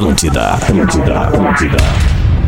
Atlântida, Atlântida, Atlântida.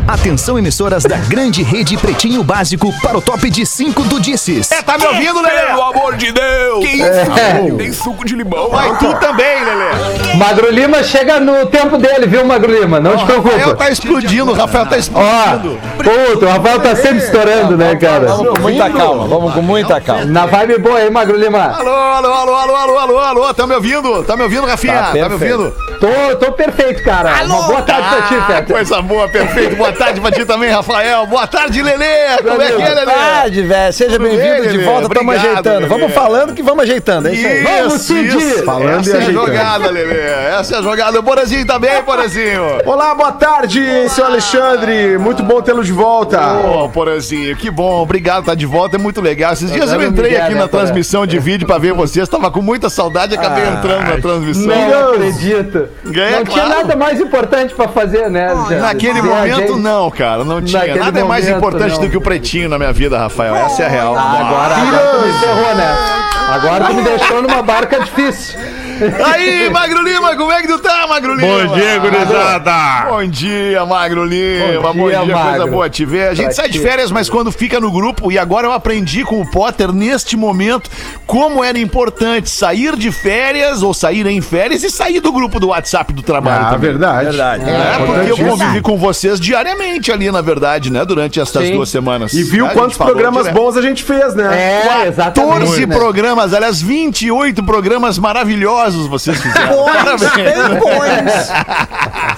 Atenção, emissoras da grande rede Pretinho Básico para o top de 5 do Disses. É, tá me ouvindo, Lelê? Pelo amor de Deus! Que isso? Tem suco de limão. Vai tu também, Lelê. Magro Lima chega no tempo dele, viu, Magro Lima? Não te Rafael preocupa. tá explodindo, o Rafael tá Ó, explodindo. puto, o Rafael tá sempre estourando, né, cara? Vamos com muita calma, vamos com muita calma. Na vibe boa aí, Magro Lima. Alô, alô, alô, alô, alô, alô, alô, tá me ouvindo? Tá me ouvindo, Rafinha? Tá Tá, me ouvindo? Tô, tô perfeito, cara. Uma boa tarde pra ti, Ah, Feta. coisa boa, perfeito. Boa tarde pra ti também, Rafael. Boa tarde, Lelê. Como é que é, Boa Lelê? tarde, velho. Seja bem-vindo de Lelê? volta, estamos Obrigado, ajeitando. Lelê. Vamos falando que vamos ajeitando, é isso aí. Vamos, Isso, Cid. isso. Falando Essa e é a jogada, Lelê. Essa é a jogada. O Borazinho tá bem, Borazinho? Olá, boa tarde, seu Alexandre. Muito bom tê-lo de volta. Ô, Porazinho, que bom. Obrigado, tá de volta. É muito legal. Esses dias eu dando entrei aqui na transmissão de vídeo pra ver vocês. Tava com muita saudade e acabei entrando na transmissão. Não acredito. Ganha, não tinha claro. nada mais importante pra fazer, né? Naquele Ver momento, gente- não, cara. Não tinha. Naquele Nada é mais importante não. do que o pretinho na minha vida, Rafael. Essa é a real. Ah, agora, agora tu me ferrou, né? Agora tu me deixou numa barca difícil. Aí, Magro Lima, como é que tu tá, Magro Lima? Bom dia, gurizada. Bom dia, Magro Lima. Bom Bom dia, dia, coisa boa te ver. A gente Pra sai de férias, mas quando fica no grupo, e agora eu aprendi com o Potter neste momento como era importante sair de férias ou sair em férias e sair do grupo do WhatsApp do trabalho Ah, também. verdade. Verdade. É, porque eu convivi com vocês diariamente ali, na verdade, né? Durante essas Sim. duas semanas. E viu A quantos programas direto. bons a gente fez, né? É, exatamente. 14 programas, aliás, 28 programas maravilhosos vocês fizeram. Parabéns.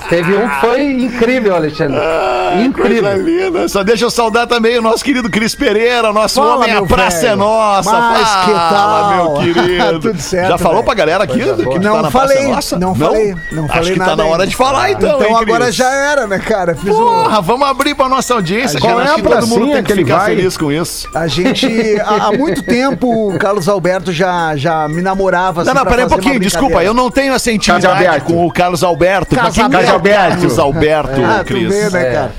Teve um que foi incrível, Alexandre. Coisa incrível. linda. Só deixa eu saudar também o nosso querido Cris Pereira, nosso Fala, homem, a meu praça velho. é nossa. Mas Fala, que tal? meu querido. Tudo certo, Já falou velho. pra galera aqui que tu Não tá na falei, Praça é Nossa? não falei, não Acho falei que tá nada na hora ainda. de falar então, Então hein, agora já era, né, cara? Fiz um- Porra, vamos abrir pra nossa audiência, Qual é Acho a todo mundo tem que ficar vai? feliz com isso. A gente, há, há muito tempo, o Carlos Alberto já, já me namorava. assim, Não, não, peraí um fazer desculpa, eu não tenho essa intimidade Alberto. com o Carlos Alberto. Mas quem é o Carlos Alberto. Carlos Alberto, Ah, tu Cris? vê, né, cara?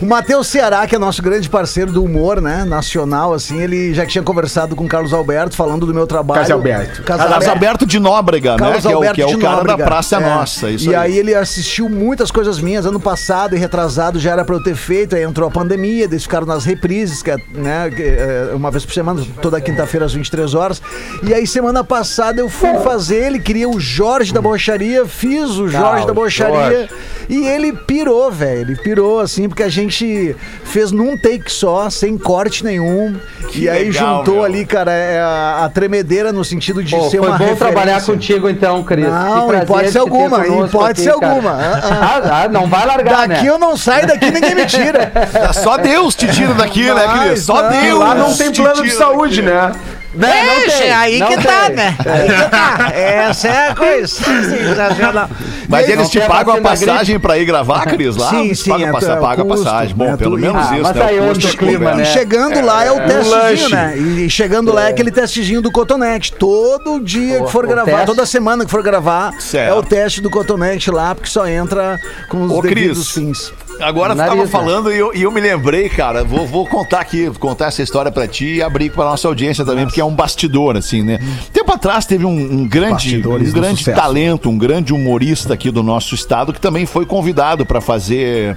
O Matheus Ceará, que é nosso grande parceiro do humor, né? Nacional, assim, ele já tinha conversado com o Carlos Alberto, falando do meu trabalho. Carlos Alberto. Carlos Alberto de Nóbrega, né? Carlos Que é o, Alberto que é o cara Nóbrega. da Praça É. Nossa. Isso e aí. ele assistiu muitas coisas minhas ano passado e retrasado já era pra eu ter feito. Aí entrou a pandemia, eles ficaram nas reprises, que é, né, que é uma vez por semana, toda quinta-feira às 23 horas. E aí semana passada eu fui fazer, ele queria o Jorge da Borracharia, fiz o Jorge Ah, da Borracharia Jorge. e ele pirou, velho. Ele pirou assim, porque a gente fez num take só, sem corte nenhum. Que e aí legal, juntou meu. ali, cara, é, a, a tremedeira no sentido de Pô, ser foi uma bom trabalhar referência. contigo então, Cris. Não, hipótese te ter alguma, hipótese aqui, cara. alguma. Ah, ah. Ah, ah, não vai largar, Daqui né? eu não saio, daqui ninguém me tira. Só Deus te tira daqui, né, Cris? Mas Só não. Deus. Lá não tem te plano de tira saúde, daqui. né? Né, não tem, aí não que tem. tá, né? Aí que tá. Essa é a coisa. Sensacional. Mas eles não te pagam a gripe? passagem pra ir gravar, Cris? Lá? Sim, sim, Pagam, é, passa- é paga a custo, passagem. né, Bom, pelo tu- menos Ah, isso, mas né? aí O custo clima, coberto. né? E chegando lá é o testezinho, lanche. né? E chegando lá é aquele testezinho do Cotonete. Todo dia que for gravar, teste? toda semana que for gravar, Certo. é o teste do Cotonete lá, porque só entra com os Ô, devidos fins. Agora tu tava né? falando e eu, e eu me lembrei, cara, vou, vou contar aqui, contar essa história pra ti e abrir pra nossa audiência também, porque é um bastidor, assim, né? Tempo atrás teve um, um grande, Bastidores um grande talento, um grande humorista aqui do nosso estado que também foi convidado pra fazer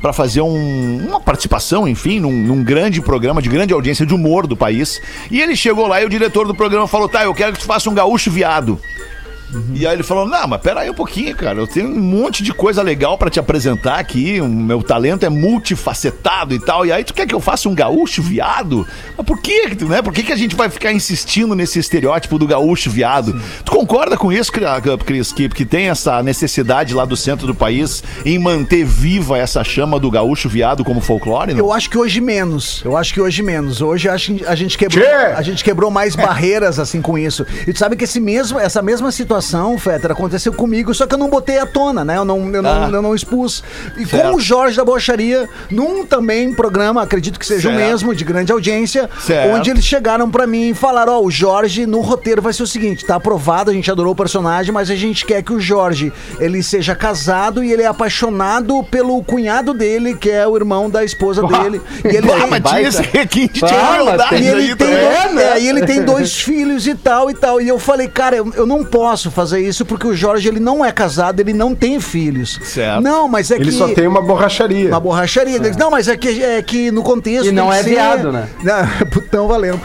para fazer um- uma participação, enfim, num, num grande programa de grande audiência de humor do país. E ele chegou lá e o diretor do programa falou: "Tá, eu quero que tu faça um gaúcho viado". E aí ele falou: Não, mas pera aí um pouquinho, cara. Eu tenho um monte de coisa legal pra te apresentar aqui. O meu talento é multifacetado e tal. E aí tu quer que eu faça um gaúcho viado? Mas por que, né? Por que, que a gente vai ficar insistindo nesse estereótipo do gaúcho viado? Tu concorda com isso, Cri- Cris? Que, que tem essa necessidade lá do centro do país em manter viva essa chama do gaúcho viado como folclore? Não? Eu acho que hoje menos. Eu acho que hoje menos. Hoje acho que a gente quebrou, Tchê! a gente quebrou mais barreiras assim com isso. E tu sabe que esse mesmo, essa mesma situação, Fetter, aconteceu comigo, só que eu não botei à tona, né? Eu não, eu não, Ah. eu não expus. E Certo. com o Jorge da Bocharia, num também programa, acredito que seja o Certo. mesmo, de grande audiência, Certo. onde eles chegaram pra mim e falaram: Ó, o Jorge no roteiro vai ser o seguinte, tá aprovado, a gente adorou o personagem, mas a gente quer que o Jorge ele seja casado e ele é apaixonado pelo cunhado dele, que é o irmão da esposa dele. E ele tem- mas tinha esse requinte de Ah, mas crueldade tem- e ele aí tem, também. dois, é, e ele tem dois filhos e tal e tal. E eu falei, cara, eu, eu não posso posso fazer isso porque o Jorge ele não é casado, ele não tem filhos. Certo. Não, mas é Ele que só tem uma borracharia. uma borracharia. Ele diz, Não, mas é que, é que no contexto. E não é que viado, né? Não, putão valendo.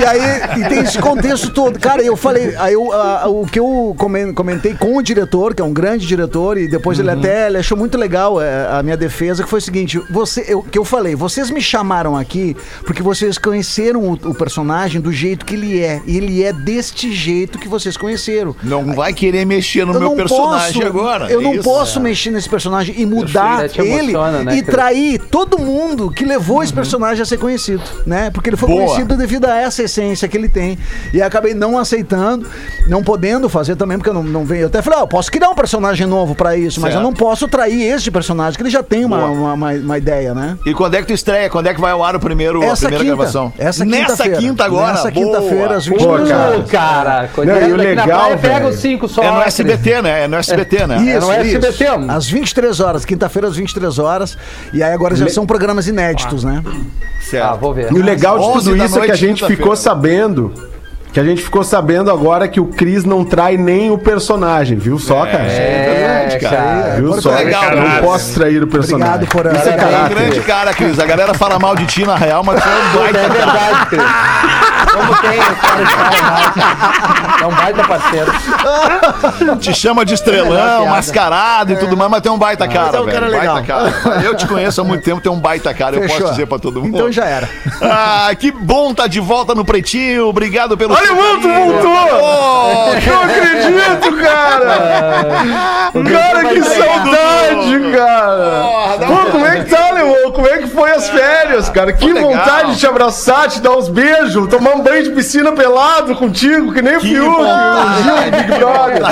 e aí, e tem esse contexto todo. Cara, eu falei, aí eu, ah, o que eu comen- comentei com o diretor, que é um grande diretor, e depois Uhum. ele até ele achou muito legal é, a minha defesa, que foi o seguinte: você, eu, que eu falei, vocês me chamaram aqui porque vocês conheceram o, o personagem do jeito que ele é. E ele é deste jeito que vocês conheceram. Não vai querer mexer no Eu meu personagem posso, agora. Eu não Isso. posso mexer nesse personagem e mudar ele emociona, né, e trair todo mundo que levou esse personagem a ser conhecido, né? Porque ele foi Boa. conhecido devido a essa essência que ele tem. E acabei não aceitando, não podendo fazer também, porque eu não, não venho. Eu até falei, ó, posso criar um personagem novo pra isso, mas eu Certo. não posso trair este personagem, que ele já tem uma, uma, uma- uma ideia, né? E quando é que tu estreia? Quando é que vai ao ar o primeiro, a Essa primeira quinta. gravação? Essa Nessa quinta-feira. quinta agora. Nessa Boa. quinta-feira, às Pô, 22 cara. horas. Pô, cara, coisa Não, e o na legal, pega os cinco só. É no Cris. SBT, né? É no SBT, né? Isso, não é isso. SBT, mano. Às 23 horas, quinta-feira às 23 horas. E aí agora já são programas inéditos, né? Certo. Ah, vou ver. E o legal de 11 tudo isso é que a gente ficou sabendo. Que a gente ficou sabendo agora que o Cris não trai nem o personagem, viu só, cara? É, cara. Viu Agora só? legal, não cara. posso trair o personagem. Obrigado por Isso é É um caráter. grande cara, Cris. A galera fala mal de ti na real, mas tu é um É baita cara. verdade, Cris. Como tem o cara de É um baita parceiro. Te chama de estrelão, mascarado e tudo mais, mas tem um baita cara, é um velho. cara legal. Baita cara. Eu te conheço há muito tempo, tem um baita cara, eu Fechou. posso dizer pra todo mundo. Então já era. Ah, que bom tá de volta no Pretinho. Obrigado pelo Olha, tu carinho. voltou! Oh, Não acredito, cara! Cara, que saudade, cara! Pô, como é que tá, Leon? Como é que foi as férias, cara? Que legal. vontade de te abraçar, te dar uns beijos, tomar um banho de piscina pelado contigo, que nem o Fiuk, o Big Brother.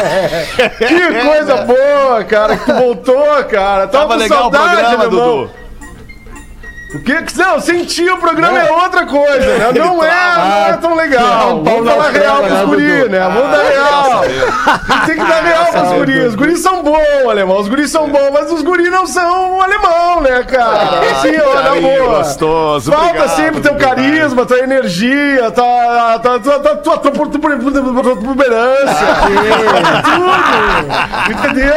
Que coisa boa, cara, que tu voltou, cara. Tava, Tava com legal o saudade, programa, alemão. Dudu. O que que não, sentir o programa é, outra coisa, né? Não é, não é tão legal. um pau Vamos falar real pros né, guris, né? Vamos dar real. Tem que dar real pros guris. Os guris são bons, alemão. Os guris são bons, mas os guris não são alemão, né, cara? Sim, carinho boa. gostoso. Falta Obrigado, sempre teu obrigado. carisma, tua energia, tua, tua, tua, tua, tua, tua tua protuberância. Tudo. Entendeu?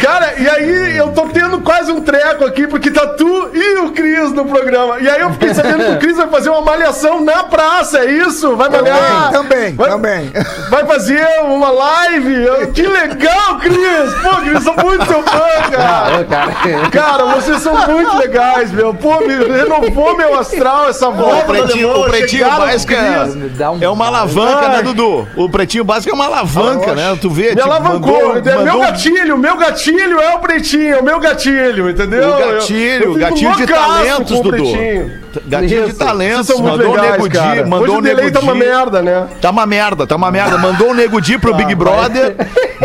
Cara, e aí eu tô tendo quase um treco aqui, porque tá tu e o Cris no programa. E aí eu fiquei sabendo que o Cris vai fazer uma malhação na praça, é isso? Vai malhar? Também, vai, também. Vai fazer uma live? Que legal, Cris! Pô, Cris, sou muito seu fã, cara. Ô, cara. Cara, vocês são muito legais, meu. Pô, me renovou meu astral essa O volta do pretinho, o pretinho básico é, é uma alavanca, né, Dudu? O pretinho básico é uma alavanca, né? Tu vê, Me tipo, alavancou. mandou- é meu gatilho, meu gatilho é o pretinho, é o meu gatilho, entendeu? O gatilho, gatilho de talentos, o Dudu. Gatilho de Isso. talentos. Muito mandou o legais, Nego Di, mandou Hoje o o delay Nego tá uma Di. merda, né? Tá uma merda, tá uma merda. Mandou o Nego Di pro Big Brother,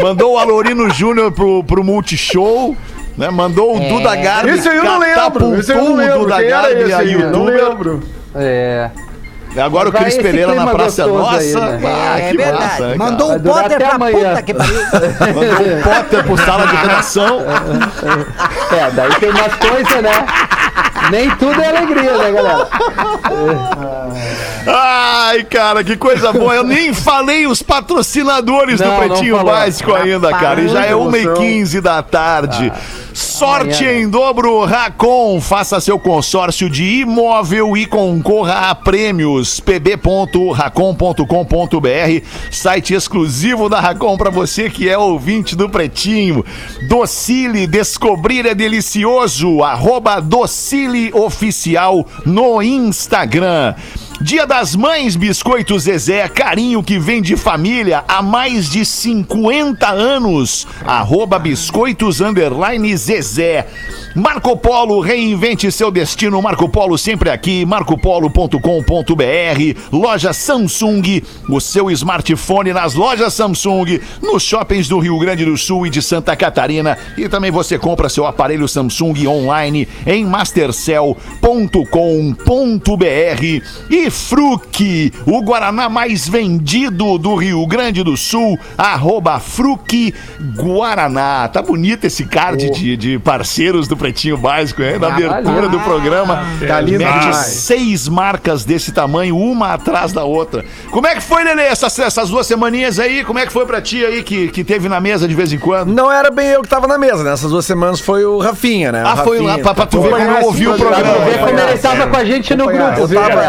mandou o Alorino Júnior pro, pro Multishow, né? Mandou o Duda Garbi, aí eu não lembro. Aí eu não catapultou o lembro. Duda Garbi, a? Eu Não youtuber. lembro. É. Agora o Vai Cris Pereira na Praça Nossa. aí, né? Ah, É que verdade. massa, né, cara? Mandou Vai um Potter pra amanhã. puta que pariu. Mandou um Potter pro sala de redação. É, daí tem umas coisas, né? Nem tudo é alegria, né, galera? Ai, cara, que coisa boa. Eu nem falei os patrocinadores Não, do Pretinho. Básico ainda, cara. E já é muita 1h15 da tarde. Sorte amanhã, né? em dobro, Racon. Faça seu consórcio de imóvel e concorra a prêmios. pb.racon.com.br Site exclusivo da Racon para você que é ouvinte do Pretinho. Docile, descobrir é delicioso. Arroba Docile Oficial no Instagram. Dia das Mães, Biscoitos Zezé, carinho que vem de família há mais de 50 anos. Arroba Biscoitos Underline Zezé. Marco Polo, reinvente seu destino. Marco Polo sempre aqui, marcopolo.com.br. Loja Samsung, o seu smartphone nas lojas Samsung, nos shoppings do Rio Grande do Sul e de Santa Catarina. E também você compra seu aparelho Samsung online em mastercell.com.br. E Fruc, o Guaraná mais vendido do Rio Grande do Sul, arroba Fruc Guaraná. Tá bonito esse card de, de parceiros do Pretinho Básico, hein? Na abertura do programa. Tá lindo Mete seis marcas desse tamanho, uma atrás da outra. Como é que foi, Lelê, essas, essas duas semaninhas aí? Como é que foi pra ti aí que, que teve na mesa de vez em quando? Não era bem eu que tava na mesa, né? Essas duas semanas foi o Rafinha, né? O Ah, foi lá Rafinha. pra, pra tu ver como eu ouvi o programa. Como ele tava com a gente no grupo, Eu viu, tava,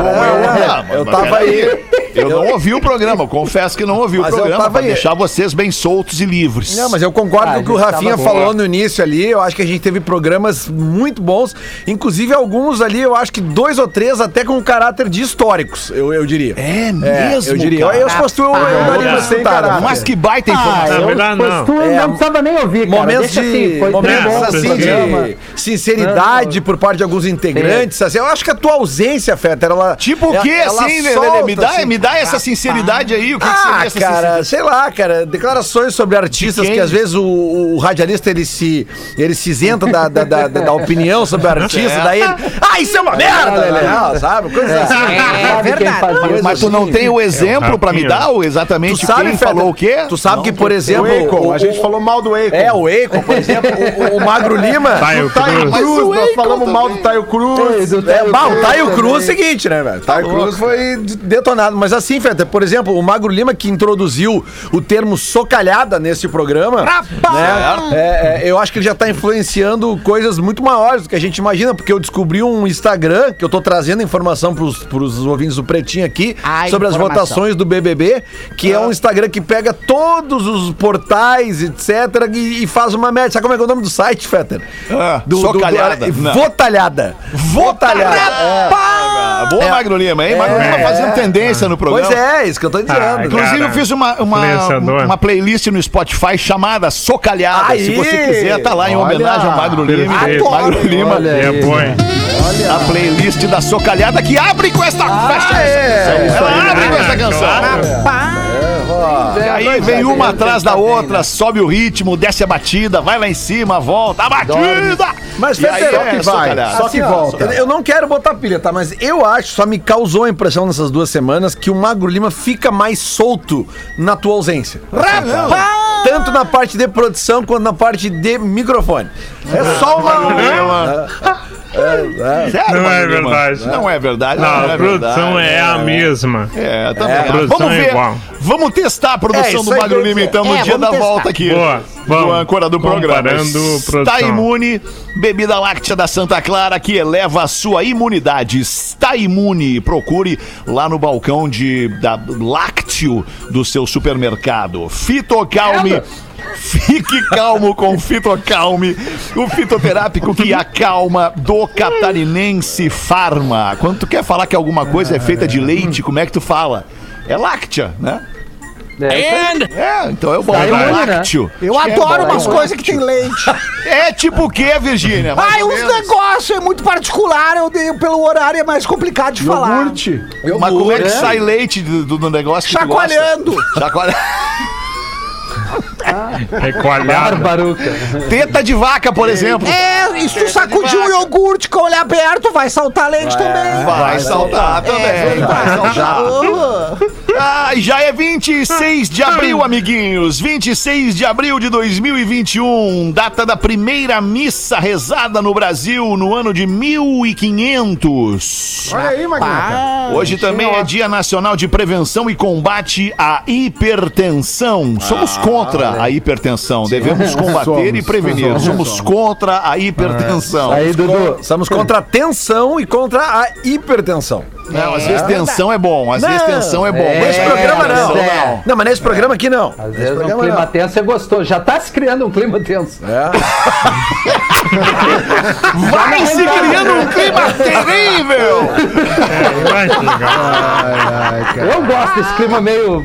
cara? é, eu tava aí. Eu não ouvi o programa, eu confesso que não ouvi Mas o eu programa tava pra aí. deixar vocês bem soltos e livres. Não, mas eu concordo Ah, com o que o Rafinha falou boa. no início ali. Eu acho que a gente teve programas muito bons. Inclusive, alguns ali, eu acho que dois ou três até com caráter de históricos, eu, eu diria. É mesmo, eu diria. cara? Eu, eu, se fosse eu, eu sem caráter. Mas que baita Ah, informação. eu, verdade, pois não. tu É, não precisava nem ouvir, cara. Momentos de, assim, foi momentos assim de sinceridade por parte de alguns integrantes. Assim, eu acho que a tua ausência, Fetter, ela. Tipo o ela- quê, ela assim, Lelê? solta, Me dá, assim. me dá essa sinceridade aí. O que, que Ah, seria essa cara, sei lá, cara, declarações sobre artistas que às vezes o, o radialista ele se, ele se isenta da, da, da, da- opinião sobre o artista, daí ele, ah, isso é uma merda, Lelê. Não, sabe? Coisas assim. Sabe quem fazia isso? Mas tu não tem o exemplo pra me dar o exatamente Tu sabe, quem falou o quê? Tu sabe que, por O exemplo, Akon, o- a gente falou mal do Akon. é, o Akon, por exemplo, o, o Magro Lima. Taio Taio Cruz. Cruz, nós falamos mal do Taio Cruz. É, bah, o Cruz Taio Cruz é o seguinte, né, velho? Taio Cruz foi de- detonado. Mas assim, Feta, por exemplo, o Magro Lima que introduziu o termo socalhada nesse programa. né, é, é, eu acho que ele já tá influenciando coisas muito maiores do que a gente imagina, porque eu descobri um Instagram, que eu tô trazendo informação pros, pros ouvintes do Pretinho aqui, A sobre as informação. votações do BBB, que é um Instagram que pega todos os portais, etc, e, e faz uma média. Sabe como é que é o nome do site, Fetter? Ah, socalhada. Não. Votalhada. Votalhada. É. Ah, Boa, É. Magro Lima, hein? Magro Lima fazendo tendência no programa. Pois é, isso que eu tô dizendo. Ah, Inclusive, Cara, eu fiz uma, uma, uma playlist no Spotify chamada Socalhada. Aí! Se você quiser, tá lá em Olha! homenagem ao Magro Lima. Perfeito. Magro Lima. Olha É bom, hein? A playlist da Socalhada que abre com esta fecha é, essa canção. Ela abre com essa canção. E aí vem uma atrás da outra, sobe o ritmo, desce a batida, vai lá em cima, volta, a batida! Mas, E aí Fetter, é que vai, só que ó, volta. eu- Eu não quero botar pilha, tá? Mas eu acho, só me causou a impressão nessas duas semanas que o Magro Lima fica mais solto na tua ausência. Tanto na parte de produção quanto na parte de microfone. É só uma. Sério, Não é Magro Lima? verdade. Não é verdade. Não, é a produção verdade. é a mesma. É, também. a produção vamos é ver. igual. Vamos testar a É, produção isso do Magro Lima, então, no É, dia da testar. volta aqui. Boa, do vamos. âncora do programa. Está imune, bebida láctea da Santa Clara que eleva a sua imunidade. Está imune. Procure lá no balcão de da lácteo do seu supermercado. Fitocalme. Fique calmo com Fitocalme, o fitoterápico que acalma do catarinense Farma. Quando tu quer falar que alguma coisa é feita de leite, como é que tu fala? É láctea, né? É, É, então é o bom. Tá imune, né? lácteo. Eu é adoro bom. umas coisas que tem leite. É tipo o que, Virgínia? Ai, uns negócios é muito particular, eu dei, pelo horário é mais complicado de falar. Iogurte. Mas como é que sai leite do, do- negócio que tu gosta? Chacoalhando. Chacoalhando. Recolhada. Barbaruca. Teta de vaca, por exemplo. É, e se tu sacudir um iogurte com o olho aberto, vai saltar leite também. Vai saltar também. vai saltar. Ah, já é 26 de abril, amiguinhos. 26 de abril de 2021, data da primeira missa rezada no Brasil no ano de 1500. Olha aí, Magnata. Hoje também é Dia Nacional de Prevenção e Combate à Hipertensão. Somos contra a hipertensão. Devemos combater Somos, e prevenir. somos, Somos somos. contra a hipertensão. Aí, Dudu. Estamos contra a tensão e contra a hipertensão. Não, às vezes tensão é bom, às vezes Não, tensão é bom. é, Nesse Nesse programa não. é. Não, mas nesse programa aqui não. Às Nesse vezes um clima não. tenso é gostoso. Já tá se criando um clima tenso. É. Vai se criando um clima terrível! Vai chegar. Eu gosto desse clima meio.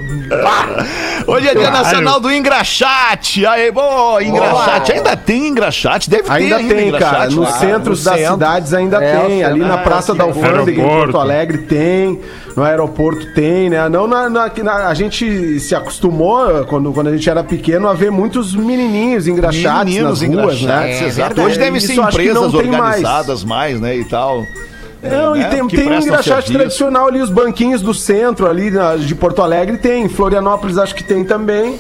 Hoje é Dia Claro. Nacional do Engraxate. Aê, boa, Engraxate. Ainda tem Engraxate? Deve ter Ainda ainda tem, cara. engraxate Nos lá. centros no das centro. cidades ainda É, tem. Ali na Praça da Alfândega, em. Porto Alegre, tem. No aeroporto tem, né? Não na, na- na- a gente se acostumou, quando, quando a gente era pequeno, a ver muitos menininhos engraxates Meninos nas ruas, engraxates, né? exato. É, Hoje deve ser empresas tem mais. organizadas mais. né, e tal. Não, né, e tem, que tem um engraxate serviço. tradicional ali, os banquinhos do centro ali de Porto Alegre tem, em Florianópolis acho que tem também.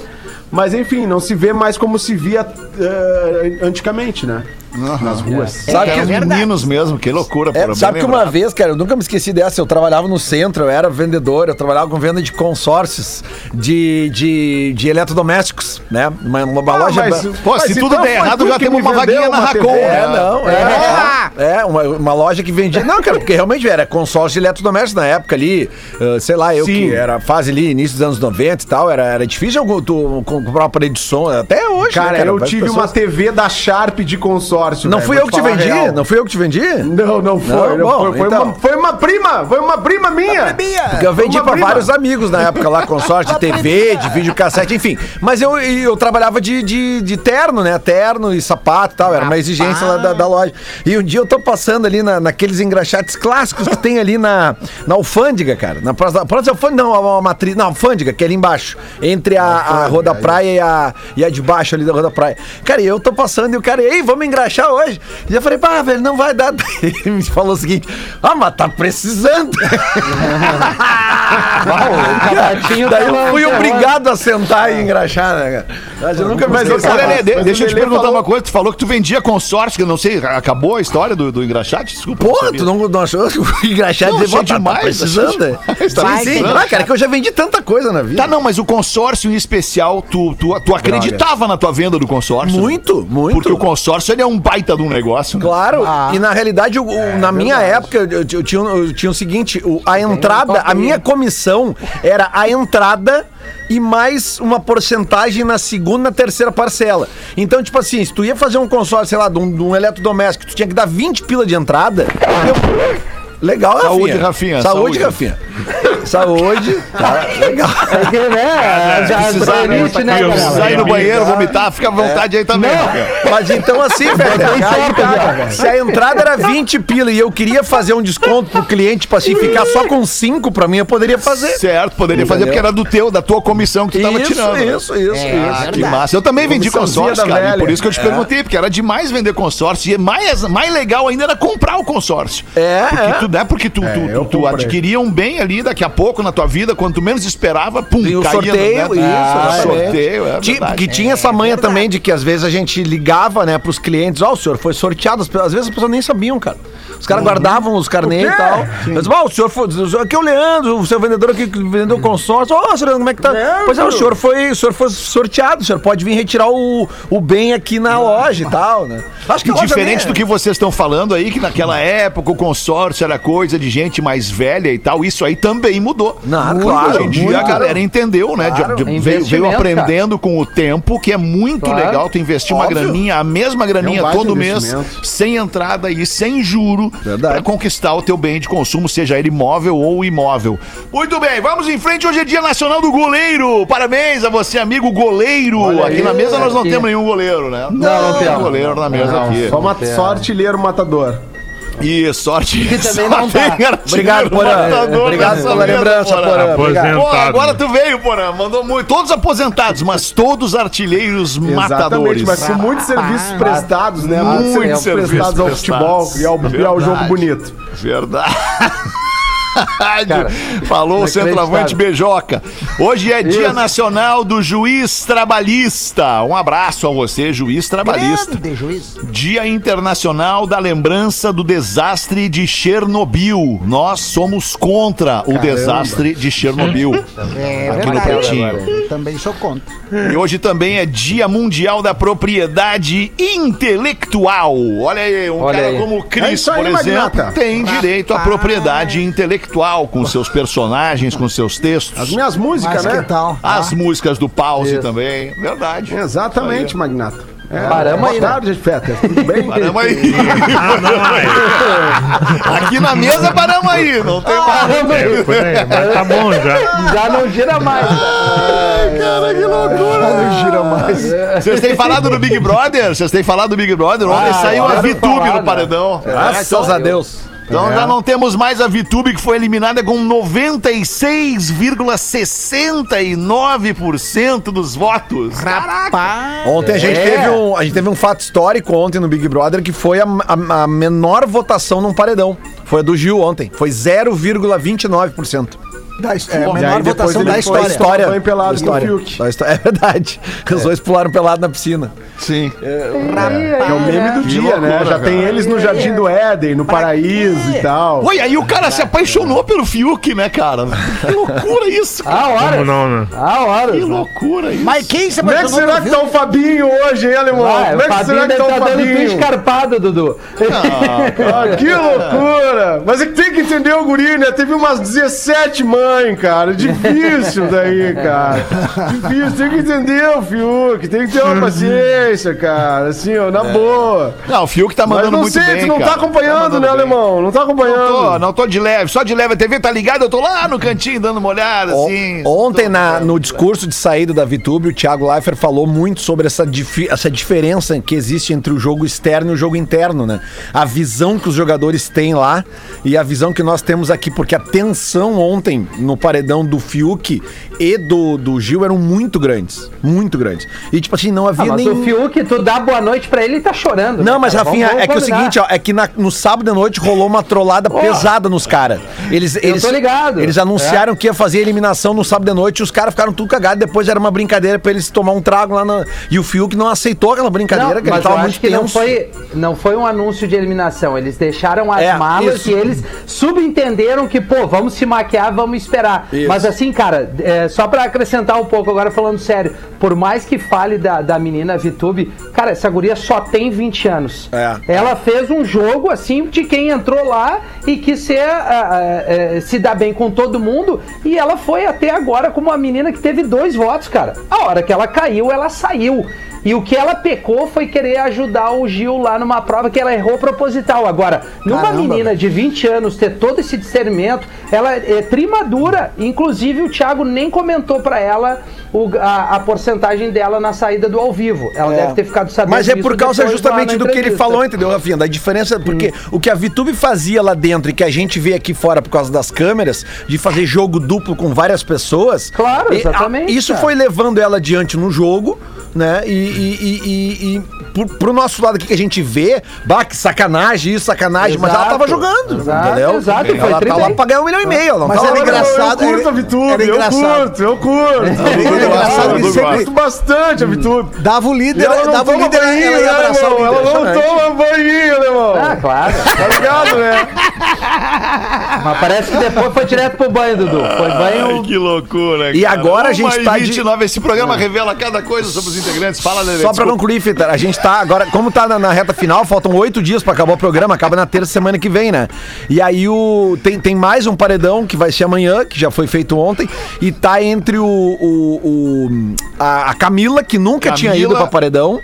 Mas enfim, não se vê mais como se via eh, antigamente, né? Nas ruas. Sabe Eram que- meninos mesmo, que loucura, É, sabe que uma vez, cara, eu nunca me esqueci dessa. Eu trabalhava no centro, eu era vendedor, eu trabalhava com venda de consórcios de, de, de eletrodomésticos, né? Uma, uma loja. mas- Pô, Mas se então tudo der foi errado, já temos me uma vaguinha na uma Racon. É, né? não, é. É, uma, uma loja que vendia. Não, cara, porque realmente era consórcio de eletrodomésticos na época ali. eh, sei lá, eu Sim. que era fase ali, início dos anos 90 e tal. Era, era difícil algum- tu comprar uma parede de som. Até hoje. Cara, né, eu Várias tive uma pessoas- TV da Sharp de consórcio. Não fui eu que te vendi? real. Não fui eu que te vendi? Não, não foi. Não, não bom, foi, foi, então. uma, foi uma prima, foi uma prima minha. Porque eu vendi pra prima. vários amigos na época lá, consórcio de TV, de videocassete, enfim. Mas eu, eu trabalhava de, de, de terno, né? Terno e sapato e tal. Era uma exigência lá da, da loja. E um dia eu tô passando ali na, naqueles engraxates clássicos que tem ali na, na alfândega, cara. Na próxima, próxima alfândega, não, a, a matriz. Não, alfândega, que é ali embaixo. Entre a, a Rua da Praia e a, e a de baixo ali da Rua da Praia. Cara, e eu tô passando e o cara, ei, vamos engraxar hoje. E eu falei, pá, velho, não vai dar. Ele me falou o seguinte: ah, mas tá precisando. Capatinho Daí eu fui obrigado a sentar e engraxar, né, cara? Mas eu nunca esqueci. ô, Lelê, de- Mas deixa eu te perguntar falou- uma coisa. Tu falou que tu vendia consórcio, que eu não sei, acabou a história do, do engraxate? Desculpa. sabia. tu não, não achou que o engraxado Não, achei "Pô, tá- demais, tá precisando? achei demais, tá sim, sim. Ah, cara, que eu já vendi tanta coisa na vida. Tá, não, mas o consórcio em especial, tu, tu, tu acreditava na tua venda do consórcio? né? Muito, muito. Porque o consórcio ele é um baita de um negócio. né? Claro, Ah. e na realidade, o- o- na minha época, eu, eu- tinha, eu tinha o seguinte: o- a entrada, a minha comissão era a entrada e mais uma porcentagem na segunda e terceira parcela. Então, tipo assim, se tu ia fazer um consórcio, sei lá, de um, de um eletrodoméstico, tu tinha que dar 20 pila de entrada. eu- Legal, Saúde, Rafinha, Saúde, saúde. Rafinha. Saúde, tá legal. É que, né? Já precisar, né? elite, né? Sai no banheiro, vomitar, fica à vontade aí também. Mas então assim, velho, aí, cara, se a entrada era 20 pila e eu queria fazer um desconto pro cliente, tipo assim, ficar só com 5 pra mim, eu poderia fazer. Certo, poderia fazer porque era do teu, da tua comissão que tu tava Isso, tirando. isso, isso, isso. Ah, que massa. Eu também vendi consórcio, cara. E por isso que eu te perguntei, porque era demais vender consórcio. E mais, mais legal ainda era comprar o consórcio. É, Porque é. tu, né, porque tu, tu, eu tu, tu comprei. adquiria um bem ali daqui a pouco na tua vida, quando tu menos esperava, pum, E o caía sorteio, né? isso, Ah, sorteio, é verdade. que tinha essa manha também de que às vezes a gente ligava, né, pros clientes, ó, o senhor foi sorteado, às vezes as pessoas nem sabiam, cara. Os caras guardavam os carnês e tal. Mas, ó, o senhor foi, o senhor- aqui é o Leandro, o seu vendedor aqui que vendeu o consórcio. Ó, senhor, como é que tá? Pois é, o senhor foi, o senhor foi sorteado, o senhor pode vir retirar o, o bem aqui na loja e tal, né? Acho E a loja diferente do que vocês estão falando aí, que naquela época o consórcio era coisa de gente mais velha e tal, isso aí também mudou. Não, Muito, claro, Hoje em dia a galera entendeu, né? de- Claro. de- veio, Investimento, veio aprendendo com o tempo que é muito Claro. legal tu investir uma Óbvio. graninha, a mesma graninha É um todo mês, sem entrada e sem juro, pra conquistar o teu bem de consumo, seja ele imóvel ou imóvel. Muito bem, vamos em frente. Hoje é Dia Nacional do Goleiro. Parabéns a você, amigo goleiro. Olha aqui aí, na mesa nós não aqui. temos nenhum goleiro, né? Não, não tem temos. goleiro na mesa Não, aqui. só, uma, só artilheiro matador. E sorte. Que também não tá. Obrigado, Porã. matador Obrigado pela lembrança, Porã. Pô, agora tu veio, Porã. Mandou muito. Todos aposentados, mas todos artilheiros matadores. Exatamente, mas com muitos serviços prestados, né? Muitos Muito serviços serviços prestados ao prestados. futebol e ao, e ao jogo bonito. Verdade. Falou o centroavante Beijoca. Hoje é Dia Nacional do Juiz Trabalhista. Um abraço a você, juiz trabalhista. Grande juiz. Dia Internacional da Lembrança do Desastre de Chernobyl. Nós somos contra o desastre de Chernobyl. É Aqui no verdade. Pretinho. Também sou contra. E hoje também é Dia Mundial da Propriedade Intelectual. Olha aí, um Olha cara aí. como o É Cris, aí, por exemplo, Magnata. tem direito à propriedade intelectual com seus personagens, com seus textos. As minhas músicas, Mas né? tal? As músicas do Pause Isso. também. Verdade. Exatamente, Magnata. É, Paramos boa aí, né? tarde, Fetter. Tudo bem? Paramos aí. Ah, não, aí. Aqui na mesa paramos aí. Não tem. É, por aí, mas tá bom já. Já não gira mais. Cara, que loucura. Não gira mais. Vocês têm falado do Big Brother? Vocês têm falado do Big Brother? Ontem Ah, saiu a VTube no né? paredão. Graças a Deus. Então já não temos mais a VTube que foi eliminada com 96,69% dos votos. Caraca! Ontem a gente, É. teve um, a gente teve um fato histórico ontem no Big Brother que foi a, a- a menor votação num paredão. Foi a do Gil ontem. Foi 0,29%. Da, é, a aí menor depois votação ele da história. história. Foi pelado Da história. história. É verdade. Os dois pularam pelado na piscina. Sim. Que é o meme do dia, né? loucura, Já tem eles no Jardim do Éden, no Paraíso e tal. Oi, aí o cara se apaixonou pelo Fiuk, né, cara? Que loucura isso, cara. Há Como horas. não, né? Há horas. Que né? loucura isso. Mas quem se Como é que apaixonou será que tá o Fabinho hoje, hein, alemão? Vai, Como é que Fabinho será que tá o tudo Fabinho? escarpado, Dudu. Ah, que loucura! Mas é que tem que entender o guri, né? Teve umas 17 mães, cara. Difícil daí, cara. Difícil. Tem que entender o Fiuk. Tem que ter uma paciência, cara. Assim, ó, na boa. Não, o Fiuk tá Mas mandando não muito sei, bem, tu não cara. tá acompanhando, mandando né, bem. alemão? Não tá Não tô, acompanhando. não tô de leve, só de leve. A TV tá ligada, eu tô lá no cantinho dando uma olhada, O- assim. Ontem, na- no discurso de saída da VTube, o Thiago Leifert falou muito sobre essa, difi- essa diferença que existe entre o jogo externo e o jogo interno, né? A visão que os jogadores têm lá e a visão que nós temos aqui, porque a tensão ontem no paredão do Fiuk e do, do Gil eram muito grandes. Muito grandes. E, tipo assim, não Ah, havia mas nem. o Fiuk, tu dá boa noite pra ele e tá chorando. Não, né, mas? Rafinha, é que é o combinar. seguinte, ó, é que na- no sábado à noite rolou uma trollada pesada nos caras. Eles, eles, tô ligado. Eles anunciaram que ia fazer eliminação no sábado à noite e os caras ficaram tudo cagados. Depois era uma brincadeira pra eles tomar um trago lá na. E o Fiuk não aceitou aquela brincadeira, Não, que ele tava muito que não tenso. foi, não foi um anúncio de eliminação. Eles deixaram as É, malas isso. e eles subentenderam que, pô, vamos se maquiar, vamos esperar. Isso. Mas assim, cara, é, só pra acrescentar um pouco, agora falando sério, por mais que fale da, da menina VTube, cara, essa guria só tem 20 anos. É. Ela fez um jogo, assim, de quem entrou lá e quis ser, ah, ah, eh, se dar bem com todo mundo. E ela foi até agora como uma menina que teve dois votos, cara. A hora que ela caiu, ela saiu. E o que ela pecou foi querer ajudar o Gil lá numa prova que ela errou proposital. Agora, numa Caramba, menina de 20 anos ter todo esse discernimento, ela é trimadura. Inclusive, o Thiago nem comentou pra ela o- a, a porcentagem dela na saída do ao vivo. Ela deve ter ficado sabendo Mas é por causa justamente do que ele falou, entendeu, Rafinha? Da diferença, porque o que a VTube fazia lá dentro e que a gente vê aqui fora por causa das câmeras, de fazer jogo duplo com várias pessoas. Claro, e, exatamente, a- Isso cara. foi levando ela adiante no jogo, né? E, e, e, e, e pro, pro nosso lado aqui que a gente vê, bah, que sacanagem, isso, sacanagem, mas ela tava jogando, exato, entendeu? exato, foi ela tá lá pra ganhar um milhão e meio, ela não Mas era engraçado, Eu curto a era eu curto, eu curto. Era Eu engraçado que eu sempre- gosto bastante a VTube. Dava o líder, ela dava o líder, ela banho, ia né, abraçar o. Ela não toma banho, né, irmão? Ah, claro. Tá ligado, né? Mas parece que depois foi direto pro banho, Dudu. Foi Ai, banho. que loucura, E agora a gente tá de- 29, Esse programa revela cada coisa sobre os integrantes. Fala, Lelê. Só pra concluir, Fita, a gente tá agora, como tá na, na reta final, faltam oito dias pra acabar o programa, acaba na terça semana que vem, né? E aí o, tem, tem mais um paredão que vai ser amanhã, que já foi feito ontem, e tá entre o, o- o- a, a Camila, que nunca tinha Camila. ido pra paredão,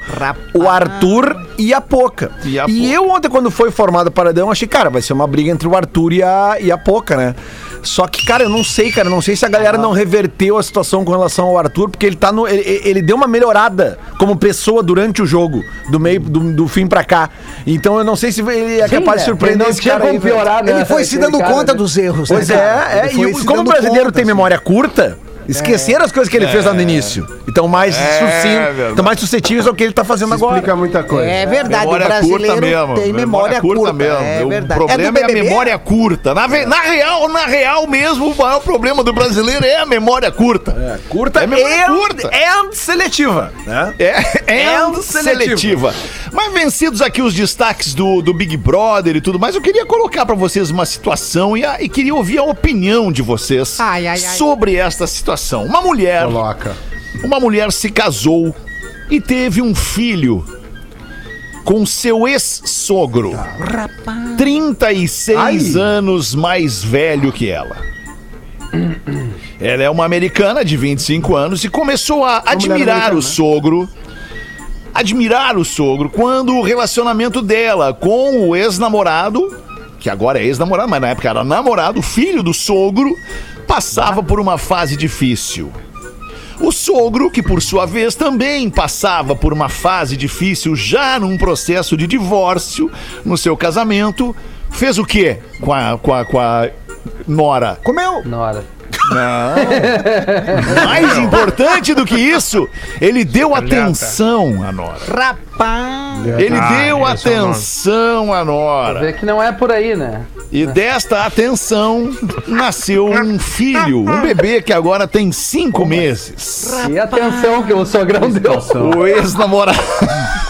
o Arthur e a Poca. E a E eu ontem, quando foi formado o paredão, achei, cara, vai ser uma briga entre o Arthur e a, e a Poca, né? Só que, cara, eu não sei, cara, não sei se a galera não reverteu a situação com relação ao Arthur, porque ele tá no. Ele, ele deu uma melhorada como pessoa durante o jogo, do meio do, do fim pra cá. Então eu não sei se ele é Sim, capaz de né? surpreender Não esse tinha cara aí. piorar, né? Ele foi se dando cara, conta né? dos erros, Pois né, é, cara? é. Ele foi E se como o brasileiro conta, tem assim. memória curta, esqueceram as coisas que ele fez lá no início. Então mais É, sucinto, verdade. estão mais suscetíveis ao que ele tá fazendo agora. Explica muita coisa. É verdade, Memória o brasileiro curta mesmo. tem memória, curta, É o verdade. problema do é, a memória curta. Na, ve- na real, na real mesmo, o maior problema do brasileiro é a memória curta. Curta É memória and- curta. and seletiva, né? É, é É seletiva. Mas vencidos aqui os destaques do, do Big Brother e tudo mais, eu queria colocar pra vocês uma situação e, a- e queria ouvir a opinião de vocês sobre esta situação. Uma mulher, Coloca. uma mulher se casou e teve um filho com seu ex-sogro. 36 anos mais velho que ela. Ela é uma americana de 25 anos e começou a admirar o sogro. Admirar o sogro quando o relacionamento dela com o ex-namorado, que agora é ex-namorado, mas na época era namorado, filho do sogro, passava por uma fase difícil. O sogro, que por sua vez também passava por uma fase difícil já num processo de divórcio no seu casamento, fez o quê com a, com a, com a Nora? Comeu. Na hora. Mais importante do que isso, ele deu atenção à Nora. Rapaz. Ele Ah, deu é atenção à Nora. Vê que não é por aí, né? E desta atenção nasceu um filho, um bebê que agora tem cinco meses. E atenção que o sogrão deu. O ex-namorado.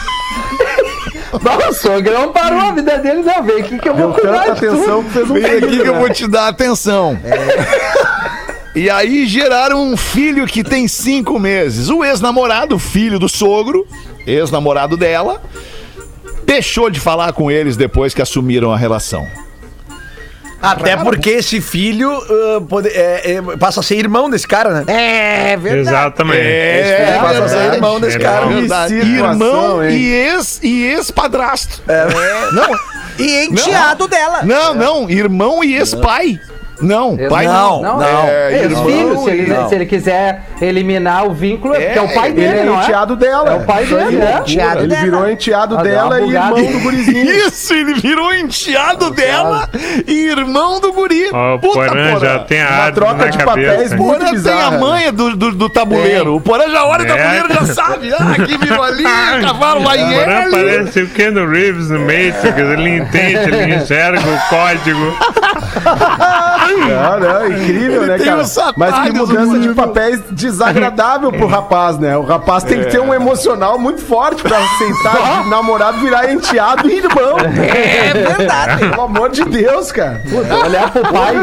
Não, o sogrão parou a vida dele, não. Vem aqui que eu vou Deu cuidar tanta de tudo. atenção que fez um Vem aqui que eu vou te dar atenção. E aí geraram um filho que tem cinco meses. O ex-namorado, filho do sogro, ex-namorado dela, deixou de falar com eles depois que assumiram a relação. Até porque esse filho ah, pode- é- é- passa a ser irmão desse cara, né? É verdade. Exatamente. Esse filho passa a ser irmão desse Verdade. cara. Verdade. Irmão hein? e ex e ex-padrasto. Não, E enteado dela. não, não, irmão e ex-pai. Não, pai Não, não. não. É, É, irmão filho, se ele, não. se ele quiser eliminar o vínculo, é, porque é o pai É, dele, Ele é não enteado dela. É o pai dele, é. Enteado Ele dela. virou enteado Ah, dela uma e irmão do gurizinho. Isso, ele virou enteado dela e irmão do guri. Ó, o Puta, Porã Porã. já tem a Uma troca na de cabeça. papéis O muito Porã tem a bizarra. manha do, do, do tabuleiro. O Porã já olha o É. tabuleiro e já sabe. Ah, aqui virou ali, cavalo lá O em Porã L. parece o Keanu Reeves no Matrix. Ele entende, ele enxerga o código. Não, não, incrível, né, cara? Mas que mudança de papéis desagradável pro rapaz, né? O rapaz tem que ter um emocional muito forte pra aceitar de namorado virar enteado e irmão. É verdade. Pelo amor de Deus, cara. Olhar pro pai.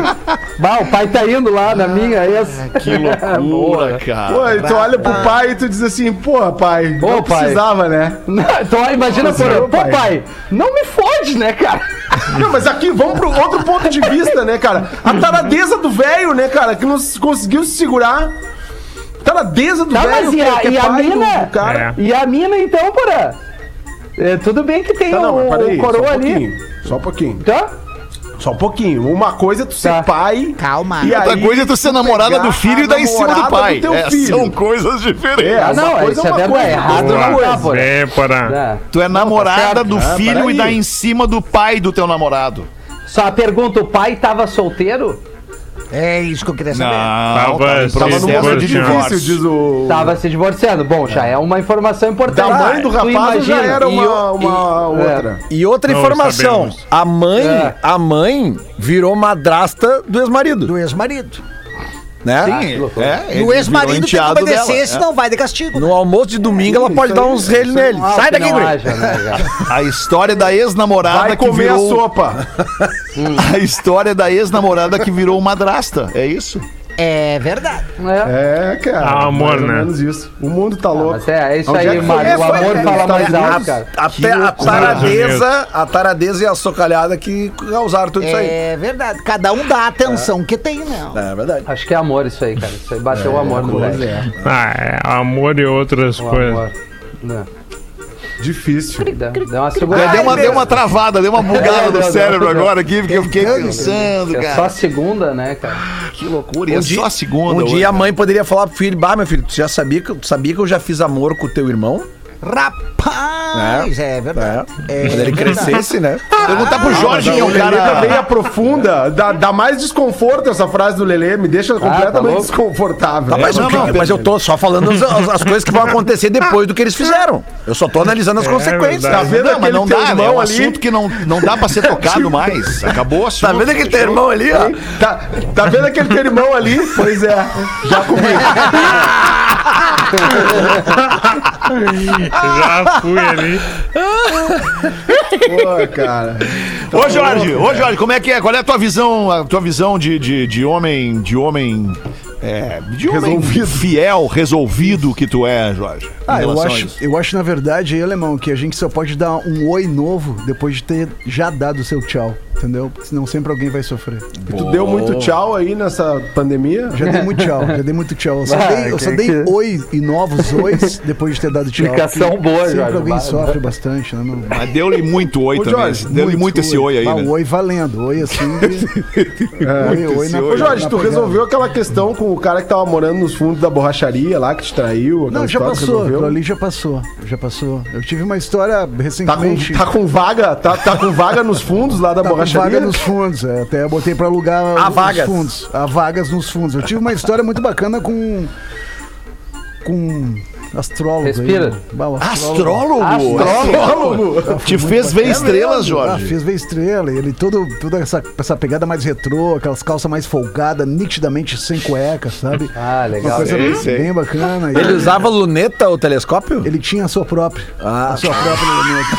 Bah, o pai tá indo lá na minha ex. Que loucura, cara. Pô, tu olha pro pai e tu diz assim, porra, pai, Ô, não pai. precisava, né? Então imagina, por pô, pai. pai, não me fode, né, cara? Não, mas aqui, vamos pro outro ponto de vista, né, cara? A taradeza do velho, né, cara, que não conseguiu se segurar. Taradeza do Tá, velho, mas e que, a- que é e a do- mina? do cara. É. E a mina, então, porra? É, tudo bem que tem Tá, não, mas o, peraí, o só coroa um ali. pouquinho, só um pouquinho. Tá? Só um pouquinho. Uma coisa é tu ser Tá. pai. Calma. E Outra aí, coisa é tu ser namorada do filho e a dar em cima do pai. teu É, são coisas diferentes. É, Ah, não, coisa isso é é uma verdade. Errado outra não tá, Porã. É. Tu é namorada do Ah, filho e dá em cima do pai do teu namorado. Só a pergunta, o pai tava solteiro? É isso que eu queria saber. Não, Tava Tava no momento de divórcio. diz o. Tava se divorciando. Bom, já é uma informação importante. Da mãe do rapaz já era e uma, uma e- outra. E outra Não informação, sabemos. a mãe, É. a mãe virou madrasta do ex-marido, Do ex-marido. Né? Sim, é, ele E o ex-marido tem que obedecer, dela, é. senão vai de castigo. No almoço de domingo ela pode dar uns relhos nele. Ah, Sai daqui, guri. né? A história da ex-namorada Vai que comer virou... a sopa. A história da ex-namorada que virou madrasta, é isso? É verdade. É. É, cara. Ah, amor, mais né? menos isso. O mundo tá louco. Mas é, é isso Onde aí, é? Mário. É, O amor é, fala tá mais alto, cara. Até a taradeza, a taradeza e a socalhada que causaram tudo isso aí. É verdade. Cada um dá a atenção que tem, né? É verdade. Acho que é amor isso aí, cara. Isso aí bateu o amor no velho. Ah, é amor e outras O coisas. amor. Né. Difícil. Deu, deu uma segunda. deu, uma, deu uma travada, deu uma bugada É, no deu, cérebro deu. agora aqui, porque eu fiquei pensando, É só cara. a segunda, né, cara? Que loucura, e é só a segunda. um hoje, dia a né? mãe poderia falar pro filho, bah, meu filho, tu já sabia que, sabia que eu já fiz amor com o teu irmão? Rapaz, é, verdade. É, Quando ele crescesse, né? Perguntar pro Jorge, que é O um Lelê também cara... aprofunda, dá, dá mais desconforto essa frase do Lelê, me deixa completamente tá louco? desconfortável. Tá, mas, não, o que- não, mas eu tô só falando as, as- as coisas que vão acontecer depois do que eles fizeram. Eu só tô analisando as É consequências. Tá vendo Não, mas aquele não dá, né? É irmão um ali? assunto que não, não dá pra ser tocado mais. Acabou o assunto. Tá vendo aquele teu irmão ali, ó? Tá, tá vendo aquele teu irmão ali? Pois é, já comigo. Já fui ali. Pô, cara. Ô Jorge, ô Jorge, como é que é? Qual é a tua visão, a tua visão de, de, de homem, de homem, é, de homem Resolvido. fiel, resolvido que tu é, Jorge? Ah, eu acho, eu acho, na verdade, aí, alemão, que a gente só pode dar um oi novo depois de ter já dado o seu tchau, entendeu? Porque senão sempre alguém vai sofrer. Tu deu muito tchau aí nessa pandemia? Já dei muito tchau, já dei muito tchau. Eu só Ah, dei, eu só que- dei que- oi e novos ois depois de ter dado tchau. Explicação boa, Sempre Jorge. alguém Vai, sofre bastante, né? Não... Mas deu-lhe muito oi Ô, também. Jorge, Deu-lhe muito, esse oi aí, Ah, né? oi valendo, oi assim. de- oi, oi na oi. Ô, Jorge, na tu pegada. resolveu aquela questão com o cara que tava morando nos fundos da borracharia lá, que te traiu. Não, já passou. Aquilo ali já passou. Já passou. Eu tive uma história Tá com, recentemente. tá com vaga, tá, tá com vaga nos fundos lá da Tá com borracharia? vaga nos fundos, é, até botei pra alugar Há os vagas. fundos. Há vagas nos fundos. Eu tive uma história muito bacana com. com. Astrólogo. Respira. Aí, Bah, o Astrólogo? Astrólogo. Te fez ver estrelas, Ah, Jorge. fiz ver estrela. Ele todo, toda essa, essa pegada mais retrô, aquelas calças mais folgadas, nitidamente sem cueca, sabe? Ah, Uma legal. coisa Sei, sei. bem bacana. E Ele usava luneta ou telescópio? ele tinha a sua própria. Ah, a sua própria luneta.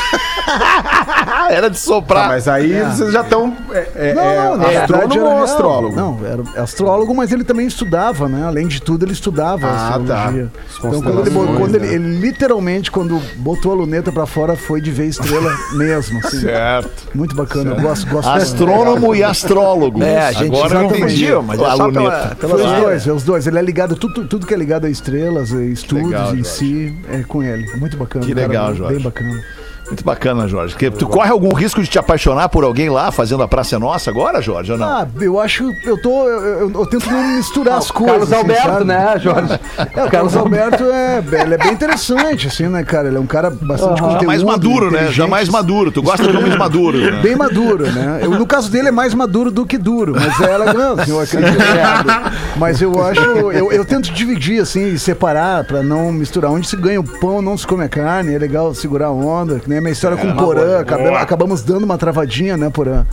Ah, era de Tá, soprar. mas aí vocês já estão. É, é, Não, não, na é verdade astrônomo era ou astrólogo? Não, era astrólogo, mas ele também estudava, né? Além de tudo, ele estudava Ah, astrologia. tá. Então, quando ele, quando ele, né? ele literalmente, quando botou a luneta pra fora, foi de ver estrela mesmo, assim. Certo. Muito bacana, eu gosto, gosto Astrônomo e astrólogo. É, a gente Agora eu não entendi. confundiu, mas é a só luneta. pela, Foi pela os dois, é os dois. Ele é ligado, tudo, tudo que é ligado a estrelas, estudos Legal, em Jorge. si, é com ele. Muito bacana. Que cara legal, Jorge. Bem bacana. Muito bacana, Jorge. Porque tu corre algum risco de te apaixonar por alguém lá fazendo a Praça é Nossa agora, Jorge, ou não? Ah, eu acho, eu tô, eu, eu- eu tento não misturar as coisas. Carlos assim, Alberto, sabe? né, Jorge? É, o Carlos Alberto é, ele é bem interessante, assim, né, cara? Ele é um cara bastante Já conteúdo, mais maduro, né? Já mais maduro. Tu gosta de homens maduros, né? Bem maduro, né? Eu, no caso dele é mais maduro do que duro, mas ela não, eu acredito. Mas eu acho, eu, eu tento dividir assim, e separar pra não misturar. Onde se ganha o pão, não se come a carne. É legal segurar a onda. Que nem a minha história com o Porã, acabamos, acabamos dando uma travadinha, né, Porã?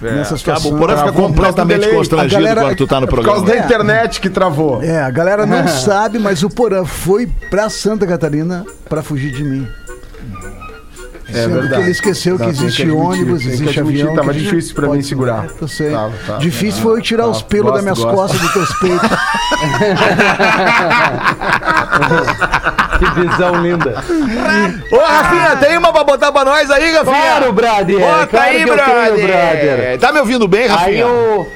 Nessa Acaba, situação. o Porã fica do completamente constrangido galera- quando tu tá no Por causa programa. da internet que travou. É, a galera não sabe, mas o Porã foi pra Santa Catarina pra fugir de mim. É Sendo verdade. que ele esqueceu Tá, que tem que existe admitir, ônibus, existe avião. tava gente difícil pra pode mim segurar. Eu sei. Tava, tava. difícil foi eu tirar os pelos das minhas gosto. costas dos teus peitos. Que visão linda. Ô, Rafinha, tem uma pra botar pra nós aí, Rafinha? Claro, brother. Bota claro aí, eu tenho, brother. brother. Tá me ouvindo bem, Aí Rafinha? o...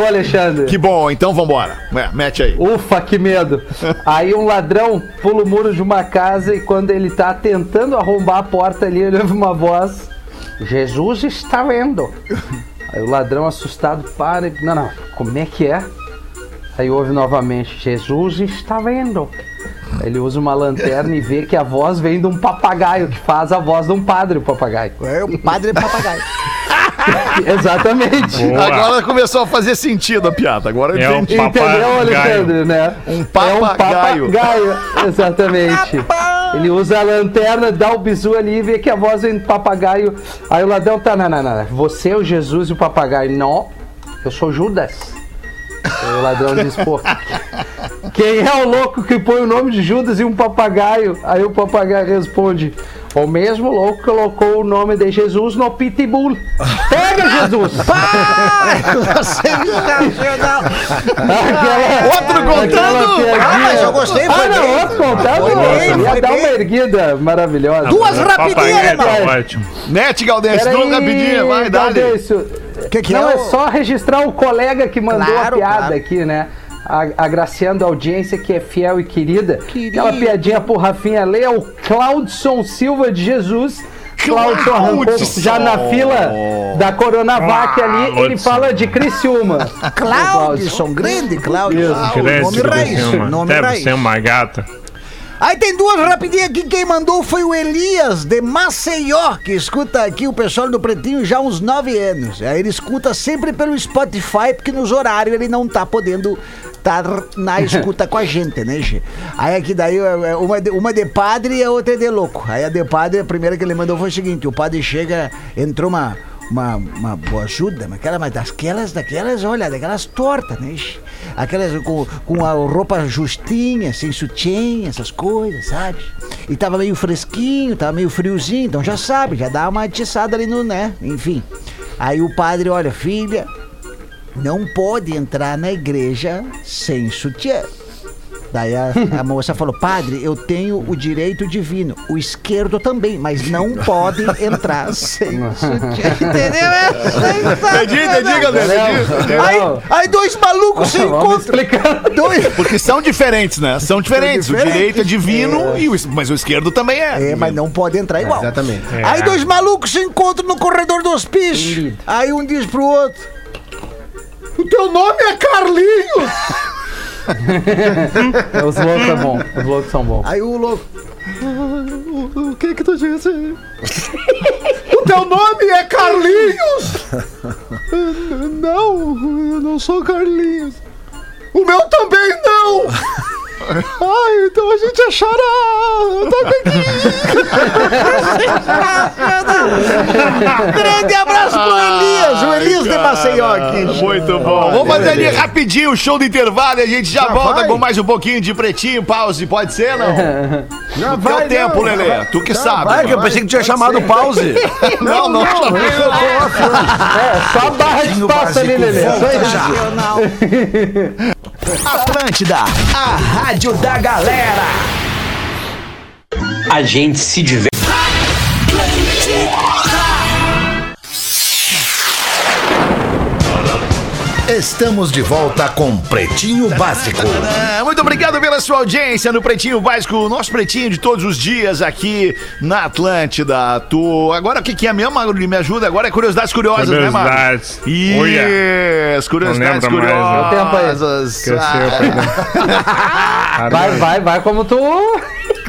Ô, Alexandre. Que bom, então vambora. É, mete aí. Ufa, que medo. Aí um ladrão pula o muro de uma casa e quando ele tá tentando arrombar a porta ali, ele ouve uma voz. Jesus está vendo. Aí o ladrão assustado para e... Não, não, como é que é? Aí ouve novamente, Jesus está vendo. Ele usa uma lanterna e vê que a voz vem de um papagaio, que faz a voz de um padre, o papagaio. É o padre papagaio. Exatamente. Boa. Agora começou a fazer sentido a piada. Agora eu É um entendi. Entendeu, Papagaio. Alexandre, né? Um É um papagaio. papagaio, exatamente. Ele usa a lanterna, dá o bizu ali e vê que a voz vem do papagaio. Aí o ladrão tá, não, não, não. Você é o Jesus e o papagaio. Não, eu sou Judas. O ladrão diz, pô, quem é o louco que põe o nome de Judas e um papagaio? Aí o papagaio responde, o mesmo louco colocou o nome de Jesus no pitbull. Pega, Jesus! Aquela- Outro aquela contando? piadinha. Ah, mas eu gostei, Ah, foi não, bem. outro contando. Foi bem, Ia dar uma erguida maravilhosa. Duas O rapidinhas, tá irmão. ótimo. Mete, Galdêncio, Peraí, não rapidinho, vai, dá Galdêncio. Que que não, é é, o- só registrar o colega que mandou Claro, a piada claro. aqui, né? A- Agraciando a audiência que é fiel e querida. Querido. Aquela piadinha pro Rafinha ler é o Claudson Silva de Jesus. Claudson arrancou Claudson. já na fila da Coronavac ali, ele Claudson. fala de Criciúma. Claudson, grande Claudson. Ah, Grande nome raiz, Criciúma. nome Deve raiz. ser uma gata. Aí tem duas rapidinhas aqui. Quem mandou foi o Elias de Maceió, que escuta aqui o pessoal do Pretinho já há uns nove anos. Aí ele escuta sempre pelo Spotify, porque nos horários ele não tá podendo estar na escuta com a gente, né, Gê? Aí aqui daí é, é, uma de, uma de padre e a outra é de louco. Aí a de padre, a primeira que ele mandou foi o seguinte: o padre chega, entrou uma. Uma, uma boa ajuda, mas aquela, mas daquelas, daquelas, olha, daquelas tortas, né? Aquelas com, com a roupa justinha, sem sutiã, essas coisas, sabe? E tava meio fresquinho, tava meio friozinho, então já sabe, já dá uma atiçada ali no, né? Enfim. Aí o padre, olha, filha, não pode entrar na igreja sem sutiã. Daí a, a moça falou, padre, eu tenho o direito divino, o esquerdo também, mas não pode entrar sem sutiã. Entendeu? É, Entendi, entendi, Galdêncio. entendi. Aí, aí dois malucos se encontram. Dois, Porque são diferentes, né? São diferentes. O diferentes. direito é divino, e o, mas o esquerdo também é. É, mas não pode entrar igual. Exatamente. É. Aí dois malucos se encontram no corredor do hospício. Aí um diz pro outro: O teu nome é Carlinhos! Os loucos são bons. Os loucos são bons. Aí o louco. O que que tu disse? O teu nome é Carlinhos! Não, eu não sou Carlinhos. O meu também não! Ai, então a gente é. Toca aqui. Grande abraço pro Elias, o Elias de Maceió aqui. Muito bom. Vamos fazer ali rapidinho o show do intervalo e a gente já, volta com mais um pouquinho de pretinho, pause. Pode ser, não? Já No teu tempo, Lelê. Tu que sabe. Vai, que eu pensei que tinha chamado pause. Não, não. É, só a barra de espaço ali, Lelê. Só isso. Atlântida, a rádio da galera. A gente se diverte. Estamos de volta com Pretinho Básico. Muito obrigado pela sua audiência no Pretinho Básico, o nosso pretinho de todos os dias aqui na Atlântida. Tu, agora o que, que é mesmo, Magro? Me ajuda? Agora é curiosidades curiosas, né, Magro? Curiosidades. Isso, curiosidades Não lembro mais, né? curiosas. Esqueceu, Ah, Vai, vai, vai como tu.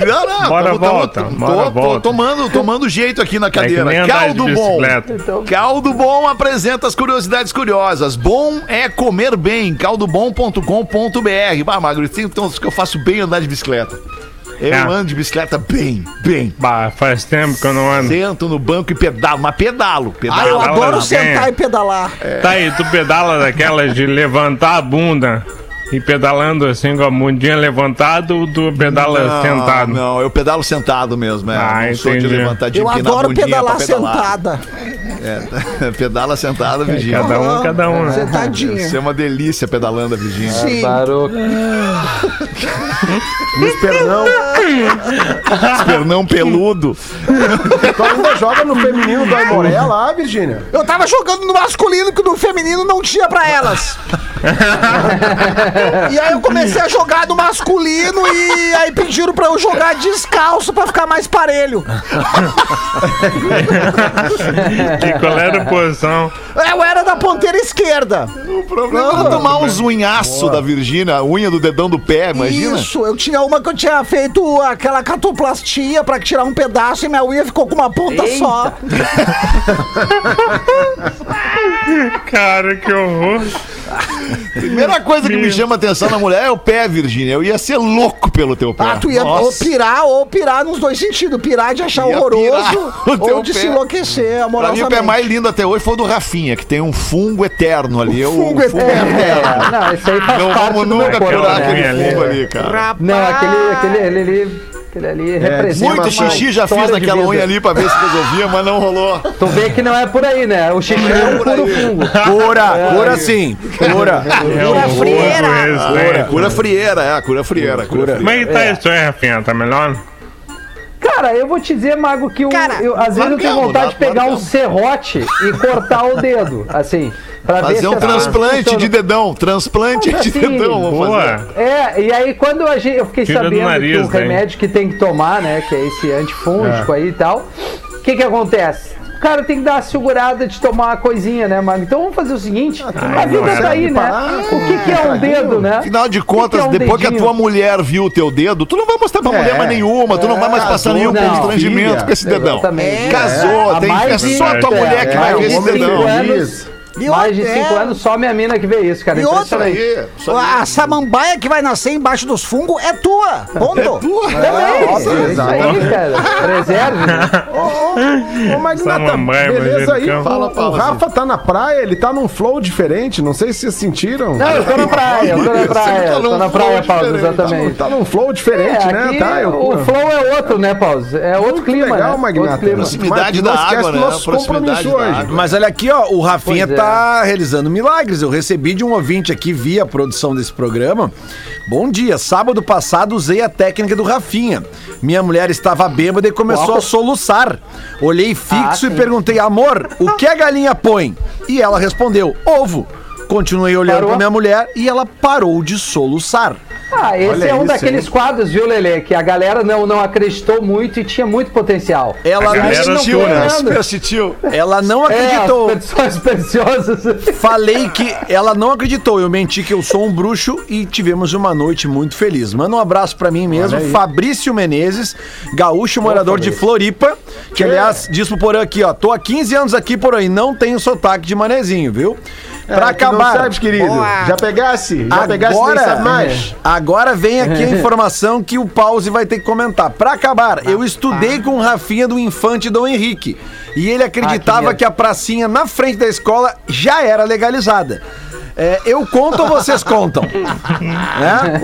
Não, não, Bora, tamo- tamo- volta, tô- bora, tô- volta. tomando, tomando jeito aqui na cadeira. nem andar Caldo bom. bicicleta. Caldo Bom apresenta as curiosidades curiosas. Bom é comer bem. caldobom.com.br. Bah, Magro, tem então que eu faço bem andar de bicicleta. Eu É. ando de bicicleta bem, bem. Bah, faz tempo que eu não ando. Sento no banco e pedalo, mas pedalo, pedalo. Ah, eu adoro bem. sentar e pedalar. Tá aí, tu pedala daquelas de levantar a bunda e pedalando assim com a bundinha levantada ou tu pedala não, sentado? Não, eu pedalo sentado mesmo. É. Ah, não sou de entendi. levantar de Eu adoro pedalar pedalar. sentada. É, pedala sentada, Virgínia. Cada um, cada um, né? Sentadinha. Isso é uma delícia pedalando a Virgínia. Sim. Barulho. Luiz Pernão, Pernão peludo. tu ainda joga no feminino do Aimoré lá, Virgínia? Eu tava jogando no masculino que no feminino não tinha pra elas. e aí eu comecei a jogar no masculino e aí pediram pra eu jogar descalço pra ficar mais parelho. Que qual era a posição? Eu era da ponteira esquerda. O problema é tomar uns unhaços da Virgínia, a unha do dedão do pé, imagina. Isso, eu tinha uma que eu tinha feito aquela catoplastia pra tirar um pedaço e minha unha ficou com uma ponta Eita. só. Cara, que horror. Primeira coisa que me chama a atenção na mulher é o pé, Virgínia. Eu ia ser louco pelo teu pé. Ah, tu ia ou pirar ou pirar nos dois sentidos. Pirar de achar Ia horroroso o ou de pé. se enlouquecer Pra mim, amorosamente. o pé mais lindo até hoje foi o do Rafinha, que tem um fungo eterno ali. O fungo eterno. É, não, isso aí faz Não parte vamos do nunca meu corpo, curar né? aquele fungo ali, cara. Não, aquele, aquele, ele, ele, aquele ali representa Muito xixi já fiz naquela unha ali pra ver se resolvia, mas não rolou. Tu vê que não é por aí, né? O xixi é um puro fungo. Cura, cura sim. Cura. É horroroso frieira. Cura frieira, é, cura frieira. Cura Como é que tá isso aí, Rafinha? Tá melhor? Cara, eu vou te dizer, Mago, que eu, Cara, eu- às vezes eu tenho largamos, vontade de pegar um largamos. serrote e cortar o dedo, assim, pra ver Fazer se um coisas transplante de dedão. Transplante Mas de assim, dedão, vamos fazer. Boa. É, e aí quando a gente, eu fiquei Tira do sabendo nariz, que o remédio que tem que tomar, né, que é esse antifúngico aí e tal, o que que acontece? O cara tem que dar uma segurada de tomar uma coisinha, né, mano? Então vamos fazer o seguinte, a vida é. tá aí, né? O que que é um dedo, né? Afinal de O que que contas, é um depois que a dedinho? tua mulher viu o teu dedo, tu não vai mostrar pra mulher mais nenhuma, tu não vai mais passar nenhum não, constrangimento filha. com esse dedão. Exatamente. Casou, Há tem é só a tua é, mulher que é, vai ver é, esse homem dedão. feliz. E Mais de cinco é. anos, só minha mina que vê isso, cara. E outra, Impressionante. Aí, só a samambaia que vai nascer embaixo dos fungos é tua. Ponto. Também, é isso aí, cara. Preserve. né? Ô, ô Magnata, Samambaia, beleza aí. O, Fala, o fala, Rafa tá na praia, ele tá num flow diferente. Não sei se vocês sentiram. Não, eu tô na praia, eu tô na praia, tô na praia, Paulo, exatamente. Tá num flow diferente, É, né? aqui Tá, eu, o flow é outro, né, Paulo? É outro clima, legal, né? Magnata. Clima. Proximidade da água, né? Proximidade da hoje. água. Mas olha aqui, ó, o Rafinha Pois é. tá realizando milagres. Eu recebi de um ouvinte aqui via a produção desse programa. Bom dia, sábado passado usei a técnica do Rafinha. Minha mulher estava bêbada e começou Qual? a soluçar. Olhei fixo Ah, e perguntei, amor, o que a galinha põe? E ela respondeu, ovo. Continuei olhando Parou? pra minha mulher e ela parou de soluçar. Ah, esse Olha é um isso, daqueles hein? quadros, viu, Lelê? Que a galera não, não acreditou muito e tinha muito potencial. Ela, não, Assistiu, né? ela não acreditou. É, as pessoas preciosas. Falei que ela não acreditou. Eu menti que eu sou um bruxo e tivemos uma noite muito feliz. Manda um abraço pra mim mesmo, Fabrício Menezes, gaúcho morador de Floripa, que aliás diz pro Porã aqui, ó, tô há 15 anos aqui por aí, não tenho sotaque de manezinho, viu? Pra É, que não acabar. sabes, querido. Já pegasse? Já pegasse nem Agora, sabe mais. agora vem aqui a informação que o Pause vai ter que comentar. Pra acabar, eu estudei com o Rafinha do Infante Dom Henrique. E ele acreditava merda. que a pracinha na frente da escola já era legalizada. É, eu conto ou vocês contam? né?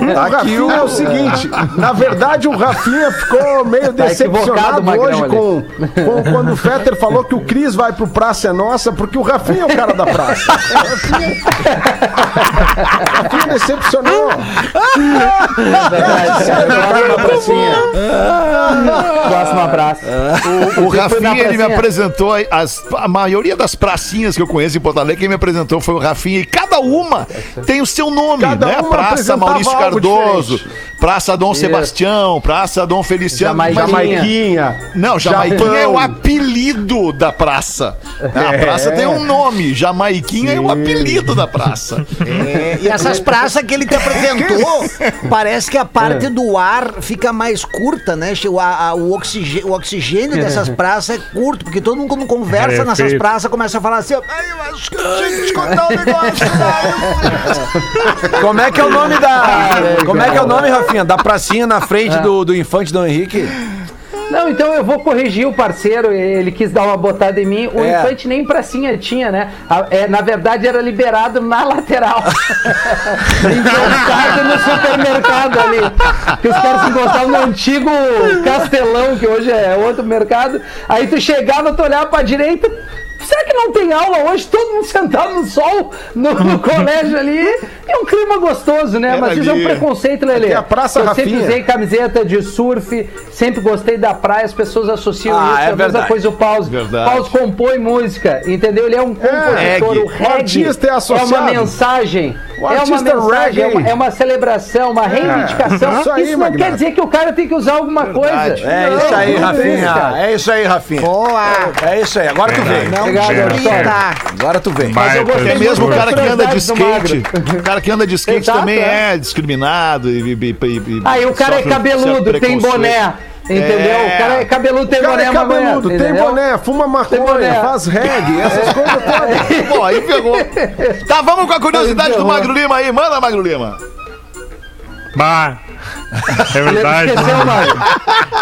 O Tá aqui o... é o seguinte, na verdade o Rafinha ficou meio Tá decepcionado Magrão, hoje com, com- quando o Fetter falou que o Cris vai pro Praça é Nossa, porque o Rafinha é o cara da praça. O Rafinha, o Rafinha decepcionou. Próximo abraço. O Você foi na Rafinha, ele me apresentou as, a maioria das pracinhas que eu conheço em Porto Alegre, quem me apresentou foi o Rafinha. E cada uma tem o seu nome, Cada né? Praça Maurício Cardoso, diferente. Praça Dom Sebastião, Praça Dom Feliciano. Jamaiquinha. Não, Jamaiquinha é o Japão. apelido da praça. A praça tem um nome. Jamaiquinha é o apelido da praça. É, e essas praças que ele te apresentou, parece que a parte do ar fica mais curta, né? O, a- o, o oxigênio dessas praças é curto, porque todo mundo quando conversa É, nessas praças começa a falar assim, eu acho que eu tinha que te contar um negócio. cara." Como é que é o nome da... Como é que é o nome, Rafinha? Da pracinha na frente do, do Infante Dom Henrique? Não, então eu vou corrigir o parceiro, ele quis dar uma botada em mim. O É. infante nem pracinha tinha, né? A- é, na verdade era liberado na lateral. Encostado no supermercado ali. Que os caras se encontravam no antigo Castelão, que hoje é outro mercado. Aí tu chegava, tu olhava pra direita. Será que não tem aula hoje? Todo mundo sentado no sol, no, no colégio ali. É um clima gostoso, né? Era Mas isso é um ali. preconceito, Lelê. Aqui é a Praça Eu sempre Rafinha. usei camiseta de surf, sempre gostei da praia, as pessoas associam Ah, isso. é a mesma verdade. coisa o Pause. Verdade. Pause compõe música, entendeu? Ele é um compositor, reggae. o reggae. O artista é associado. uma mensagem. O é uma artista mensagem, é uma, é uma celebração, uma reivindicação. Isso aí, isso não quer dizer que o cara tem que usar alguma coisa. É Não, isso aí, é Rafinha. É isso aí, Rafinha. Boa! É isso aí. Agora tu vem. Obrigado. Agora tu vem. Baita eu gostei É mesmo o cara que anda de skate. O cara que anda de skate Exato, também é. é discriminado. E, e, e- e- Aí o cara é cabeludo, tem boné. Entendeu? É. O cara é cabeludo, tem O cara boné, é mas é, cabeludo, tem entendeu? boné, fuma boné. maconha, faz reggae, essas coisas todas. Pô, aí pegou. Tá, vamos com a curiosidade do. Magro Lima aí. Manda, Magro Lima. Bah, é verdade. Esqueceu, Mário.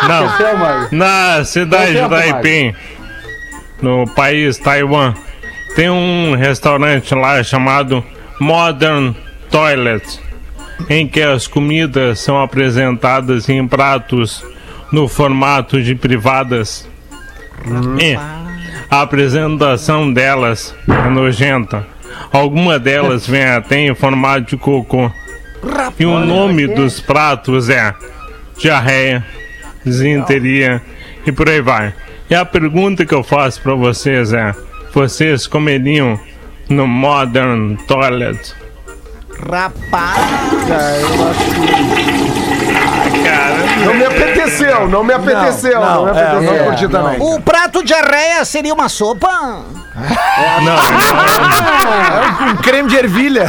Não. Esqueceu, Mário. Na cidade Deu de tempo, Taipei, no país Taiwan, tem um restaurante lá chamado Modern Toilet, em que as comidas são apresentadas em pratos no formato de privadas. E a apresentação delas é nojenta. Alguma delas vem até em formato de cocô. E o nome dos pratos é diarreia, desinteria e por aí vai. E a pergunta que eu faço pra vocês é: vocês comeriam no Modern Toilet? Rapaz, Cara, Não me apeteceu, não me apeteceu, não, Não, me é, apeteceu. não É, curti não. também. o prato de arreia seria uma sopa? Não, Um creme de ervilha.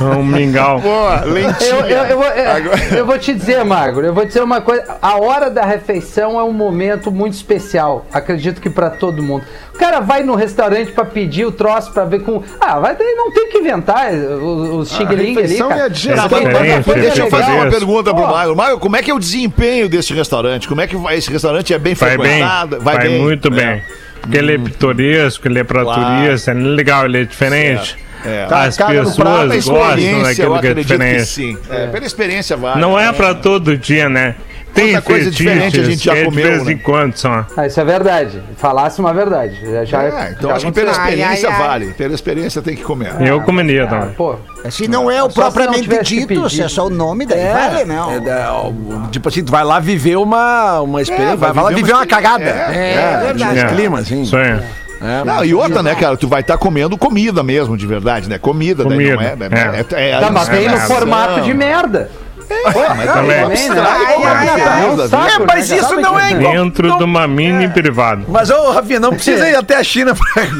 é um mingau. Boa, Eu, lentilha. eu, eu, vou- eu- eu vou te dizer, Magro, eu vou te dizer uma coisa. A hora da refeição é um momento muito especial. Acredito que pra todo mundo. O cara vai no restaurante pra pedir o troço pra ver com. Ah, vai daí não tem que inventar os, os xing-ling ali, refeição cara. é a digestão. Tá, deixa- eu sim, fazer uma pergunta pro. Magro. Magro, como é que é o desempenho desse restaurante? Como é que vai? Esse restaurante é bem Vai bem, frequentado? vai, muito É. bem. Porque ele é pitoresco, ele é pra Claro. turista, ele é legal, ele é diferente. É. As prato, Pela pessoas gostam daquilo que é acredito que diferente. sim. É, Pela experiência vai. Não é pra todo dia, né? Tem Quanta coisa diferente a gente já é comeu, de vez né? em quando só. Ah, isso é verdade. Falasse uma verdade. Já, já, É, então já acho que pela experiência Ai, ai, ai. vale. Pela experiência tem que comer. Eu comeria Ah, também. pô, Se não é o propriamente dito, se é só o nome, daí vale, não. É, é, tipo assim, tu vai lá viver uma, uma experiência. vai vai, lá viver uma uma cagada. É, verdade. de clima, assim. Isso aí. Não, e outra, né, cara? Tu vai estar comendo comida mesmo, de verdade, né? Comida, daí não é. Comida, é, é, é Tá, mas tem no formato de merda. Mas também. né? É é? é É, mas né, isso não é igual. Dentro não- de uma mini privada. Mas, ô, Rafinha, não precisa ir até a China pra.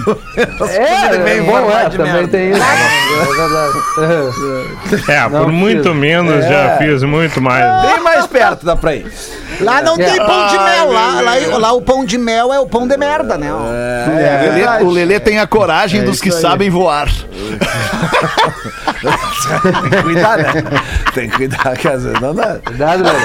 É, é bom, é, também tem isso. É verdade. É, por muito menos já fiz muito mais. Bem mais perto dá pra ir. Lá não tem pão de mel. Lá, lá, lá o pão de mel é o pão de merda, né? O Lelê- O Lelê tem a coragem dos que sabem voar. Tem que cuidar, né? Tem que cuidar, dizer, não dá. Cuidado, velho.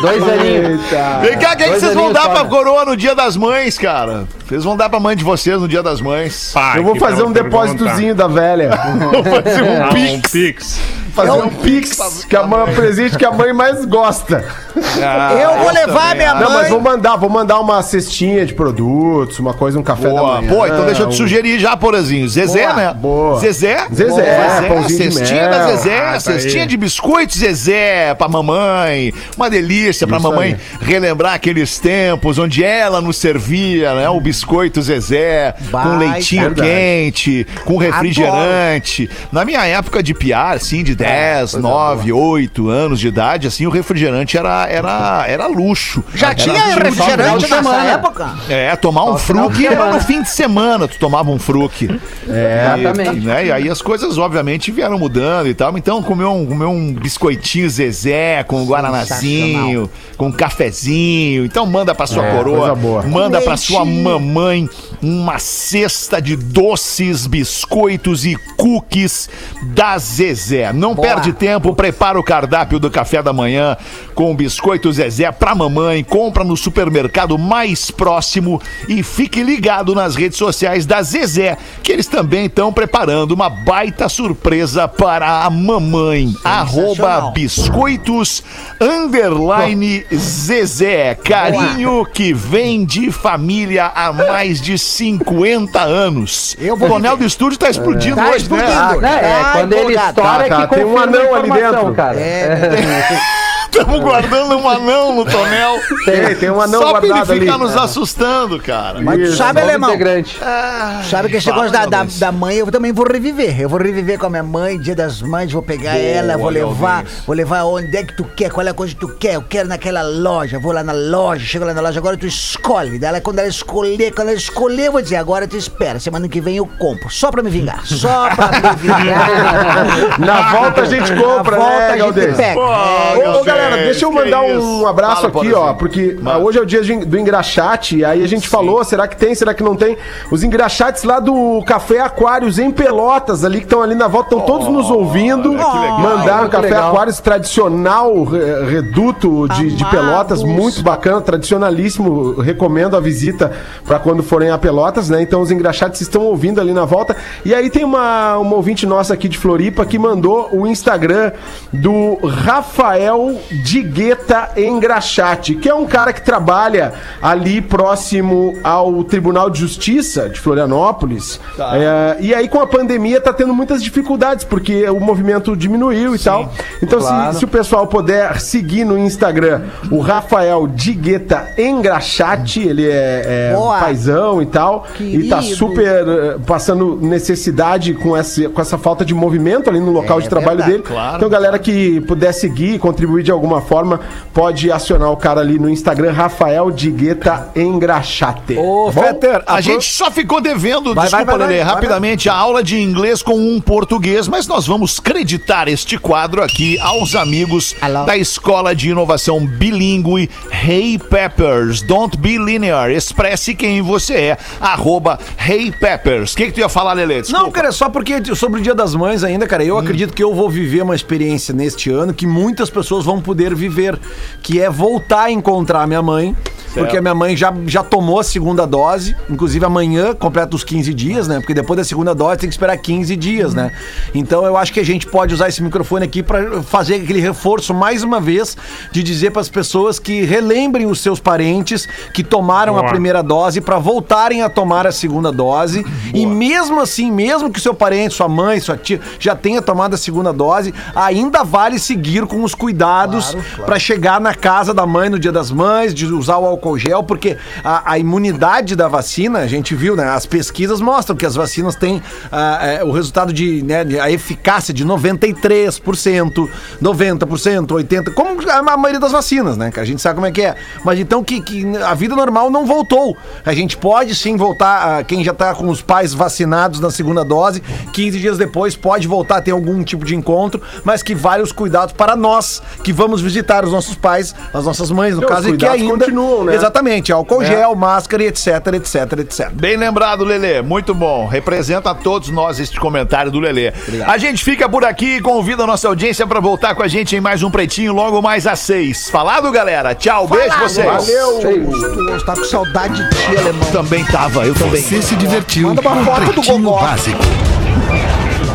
Dois aninhos. Vem cá, o que, é que vocês vão dar só, pra coroa no dia das mães, cara? Vocês vão dar pra mãe de vocês no dia das mães. Pá, Eu vou fazer um depósitozinho da velha. Vou fazer um Ah, um pix. Fazer um pix, que a mãe, presente que a mãe mais gosta. Eu vou levar minha Não, mas mãe. vou mandar, vou mandar uma cestinha de produtos, uma coisa, um café Boa. da manhã. Pô, então deixa eu te sugerir já, porazinho. Zezé, Boa, né? boa. Zezé. Zezé, Boa. pãozinho de Cestinha da Zezé, Ah, tá cestinha aí. de biscoitos Zezé pra mamãe. Uma delícia pra Isso mamãe relembrar aqueles tempos onde ela nos servia, né? O biscoito Zezé, com Baita. leitinho Verdade. quente, com refrigerante. Na minha época de piar, assim, de 10, 9, 8 anos de idade, assim, o refrigerante era, era, era luxo. Já Era tinha luxo. refrigerante nessa semana. época? É, tomar um fruque era no fim de semana, tu tomava um fruque. É, Exatamente. E, né, e aí as coisas, obviamente, vieram mudando e tal. Então, comer um, comer um biscoitinho Zezé com guaranazinho, com um cafezinho. Então, manda pra sua É, coroa, coisa boa. manda pra sua mamãe uma cesta de doces, biscoitos e cookies da Zezé. Não Boa. perde tempo, prepara o cardápio do café da manhã com biscoito Zezé pra mamãe, compra no supermercado mais próximo e fique ligado nas redes sociais da Zezé, que eles também estão preparando uma baita surpresa para a mamãe. Arroba biscoitos underline Zezé. Carinho que vem de família há mais de 50 anos. Eu vou o Tonel do estúdio tá explodindo Tá hoje, né? explodindo. Não, é, Tá quando ele estoura é Tá, que tá, tem um anão ali dentro. cara. É. Estamos guardando um anão no tonel. Tem, tem um anão Só pra ele guardado ali. ficar nos assustando, cara. Mas tu sabe, alemão? integrante. Sabe que esse negócio da, da, da mãe eu também vou reviver. Eu vou reviver com a minha mãe, dia das mães, vou pegar ela, vou levar, vou levar onde é que tu quer, qual é a coisa que tu quer. Eu quero naquela loja, vou lá na loja, chego lá na loja, agora tu escolhe. Daí ela, quando ela escolher, quando ela escolher, eu vou dizer, agora tu espera, semana que vem eu compro. Só pra me vingar. Só pra me vingar. Na volta a gente compra, Na volta né, a gente Galdês? pega. Pô, Ô, ô, Galdês, galera, deixa eu mandar isso? um abraço Fala, aqui, ó, porque ah, hoje é o dia de- do engraxate, aí a gente falou, será que tem, será que não tem? Os engraxates lá do Café Aquários em Pelotas, ali que estão ali na volta, estão todos nos ouvindo. legal. Mandaram Muito Café legal. Aquários tradicional, re- reduto de, de. Pelotas, muito bacana, tradicionalíssimo. Recomendo a visita para quando forem a Pelotas, né? Então os engraxates estão ouvindo ali na volta. E aí tem uma, uma ouvinte nossa aqui de Floripa que mandou o Instagram do Rafael Digueta Engraxate, que é um cara que trabalha ali próximo ao Tribunal de Justiça de Florianópolis. É, e aí com a pandemia tá tendo muitas dificuldades, porque o movimento diminuiu e tal. Então Claro. se, se o pessoal puder seguir no Instagram o Rafael Digueta Engraxate, ele é, é Boa. paizão e tal, e tá Querido. super eh, passando necessidade com essa, com essa falta de movimento ali no local É de trabalho verdade. dele. Claro. Então, galera que puder seguir, contribuir de alguma forma, pode acionar o cara ali no Instagram, Rafael Digueta Engraxate. Ô, Bom? Fetter, A gente só ficou devendo, Vai, desculpa, vai, vai, Lelê, vai, vai, rapidamente, a aula de inglês com um português, mas nós vamos creditar este quadro aqui aos amigos Alô? da Escola de Inovação Bilíngue Hey Peppers. Don't be linear. Expresse quem você é. Arroba Hey Peppers. O que, que tu ia falar, Lelê? Desculpa. Não, cara, é só porque sobre o Dia das Mães ainda, cara, eu acredito que eu vou viver uma experiência neste ano que muitas pessoas vão poder viver, que é voltar a encontrar minha mãe, porque a minha mãe já, já tomou a segunda dose, inclusive amanhã completa os 15 dias, né? Porque depois da segunda dose tem que esperar 15 dias, né? Então eu acho que a gente pode usar esse microfone aqui para fazer aquele reforço mais uma vez de dizer para as pessoas que relembrem os seus parentes que tomaram a Boa. primeira dose para voltarem a tomar a segunda dose. E mesmo assim, mesmo que seu parente, sua mãe, sua tia já tenha tomado a segunda dose, ainda vale seguir com os cuidados cuidados pra chegar na casa da mãe no dia das mães, de usar o álcool gel, porque a, a imunidade da vacina, a gente viu, né? As pesquisas mostram que as vacinas têm ah, é, o resultado de, né, a eficácia de 93%, 90%, 80%, como a maioria das vacinas, né? Que a gente sabe como é que é. Mas então que, que a vida normal não voltou. A gente pode sim voltar, ah, quem já tá com os pais vacinados na segunda dose, 15 dias depois pode voltar a ter algum tipo de encontro, mas que vale os cuidados para nós que vamos visitar os nossos pais, as nossas mães, no Não, caso, e que ainda. Né? Exatamente, álcool gel, máscara e etc, etc, etc. Bem lembrado, Lelê. Muito bom. Representa a todos nós este comentário do Lelê. A gente fica por aqui e convida a nossa audiência para voltar com a gente em mais um Pretinho, logo mais às seis. Falado, galera? Tchau, beijo vocês. Valeu! Tu tá com saudade de ti, alemão. Também tava, eu também. Você se divertiu Manda uma foto do. Básico.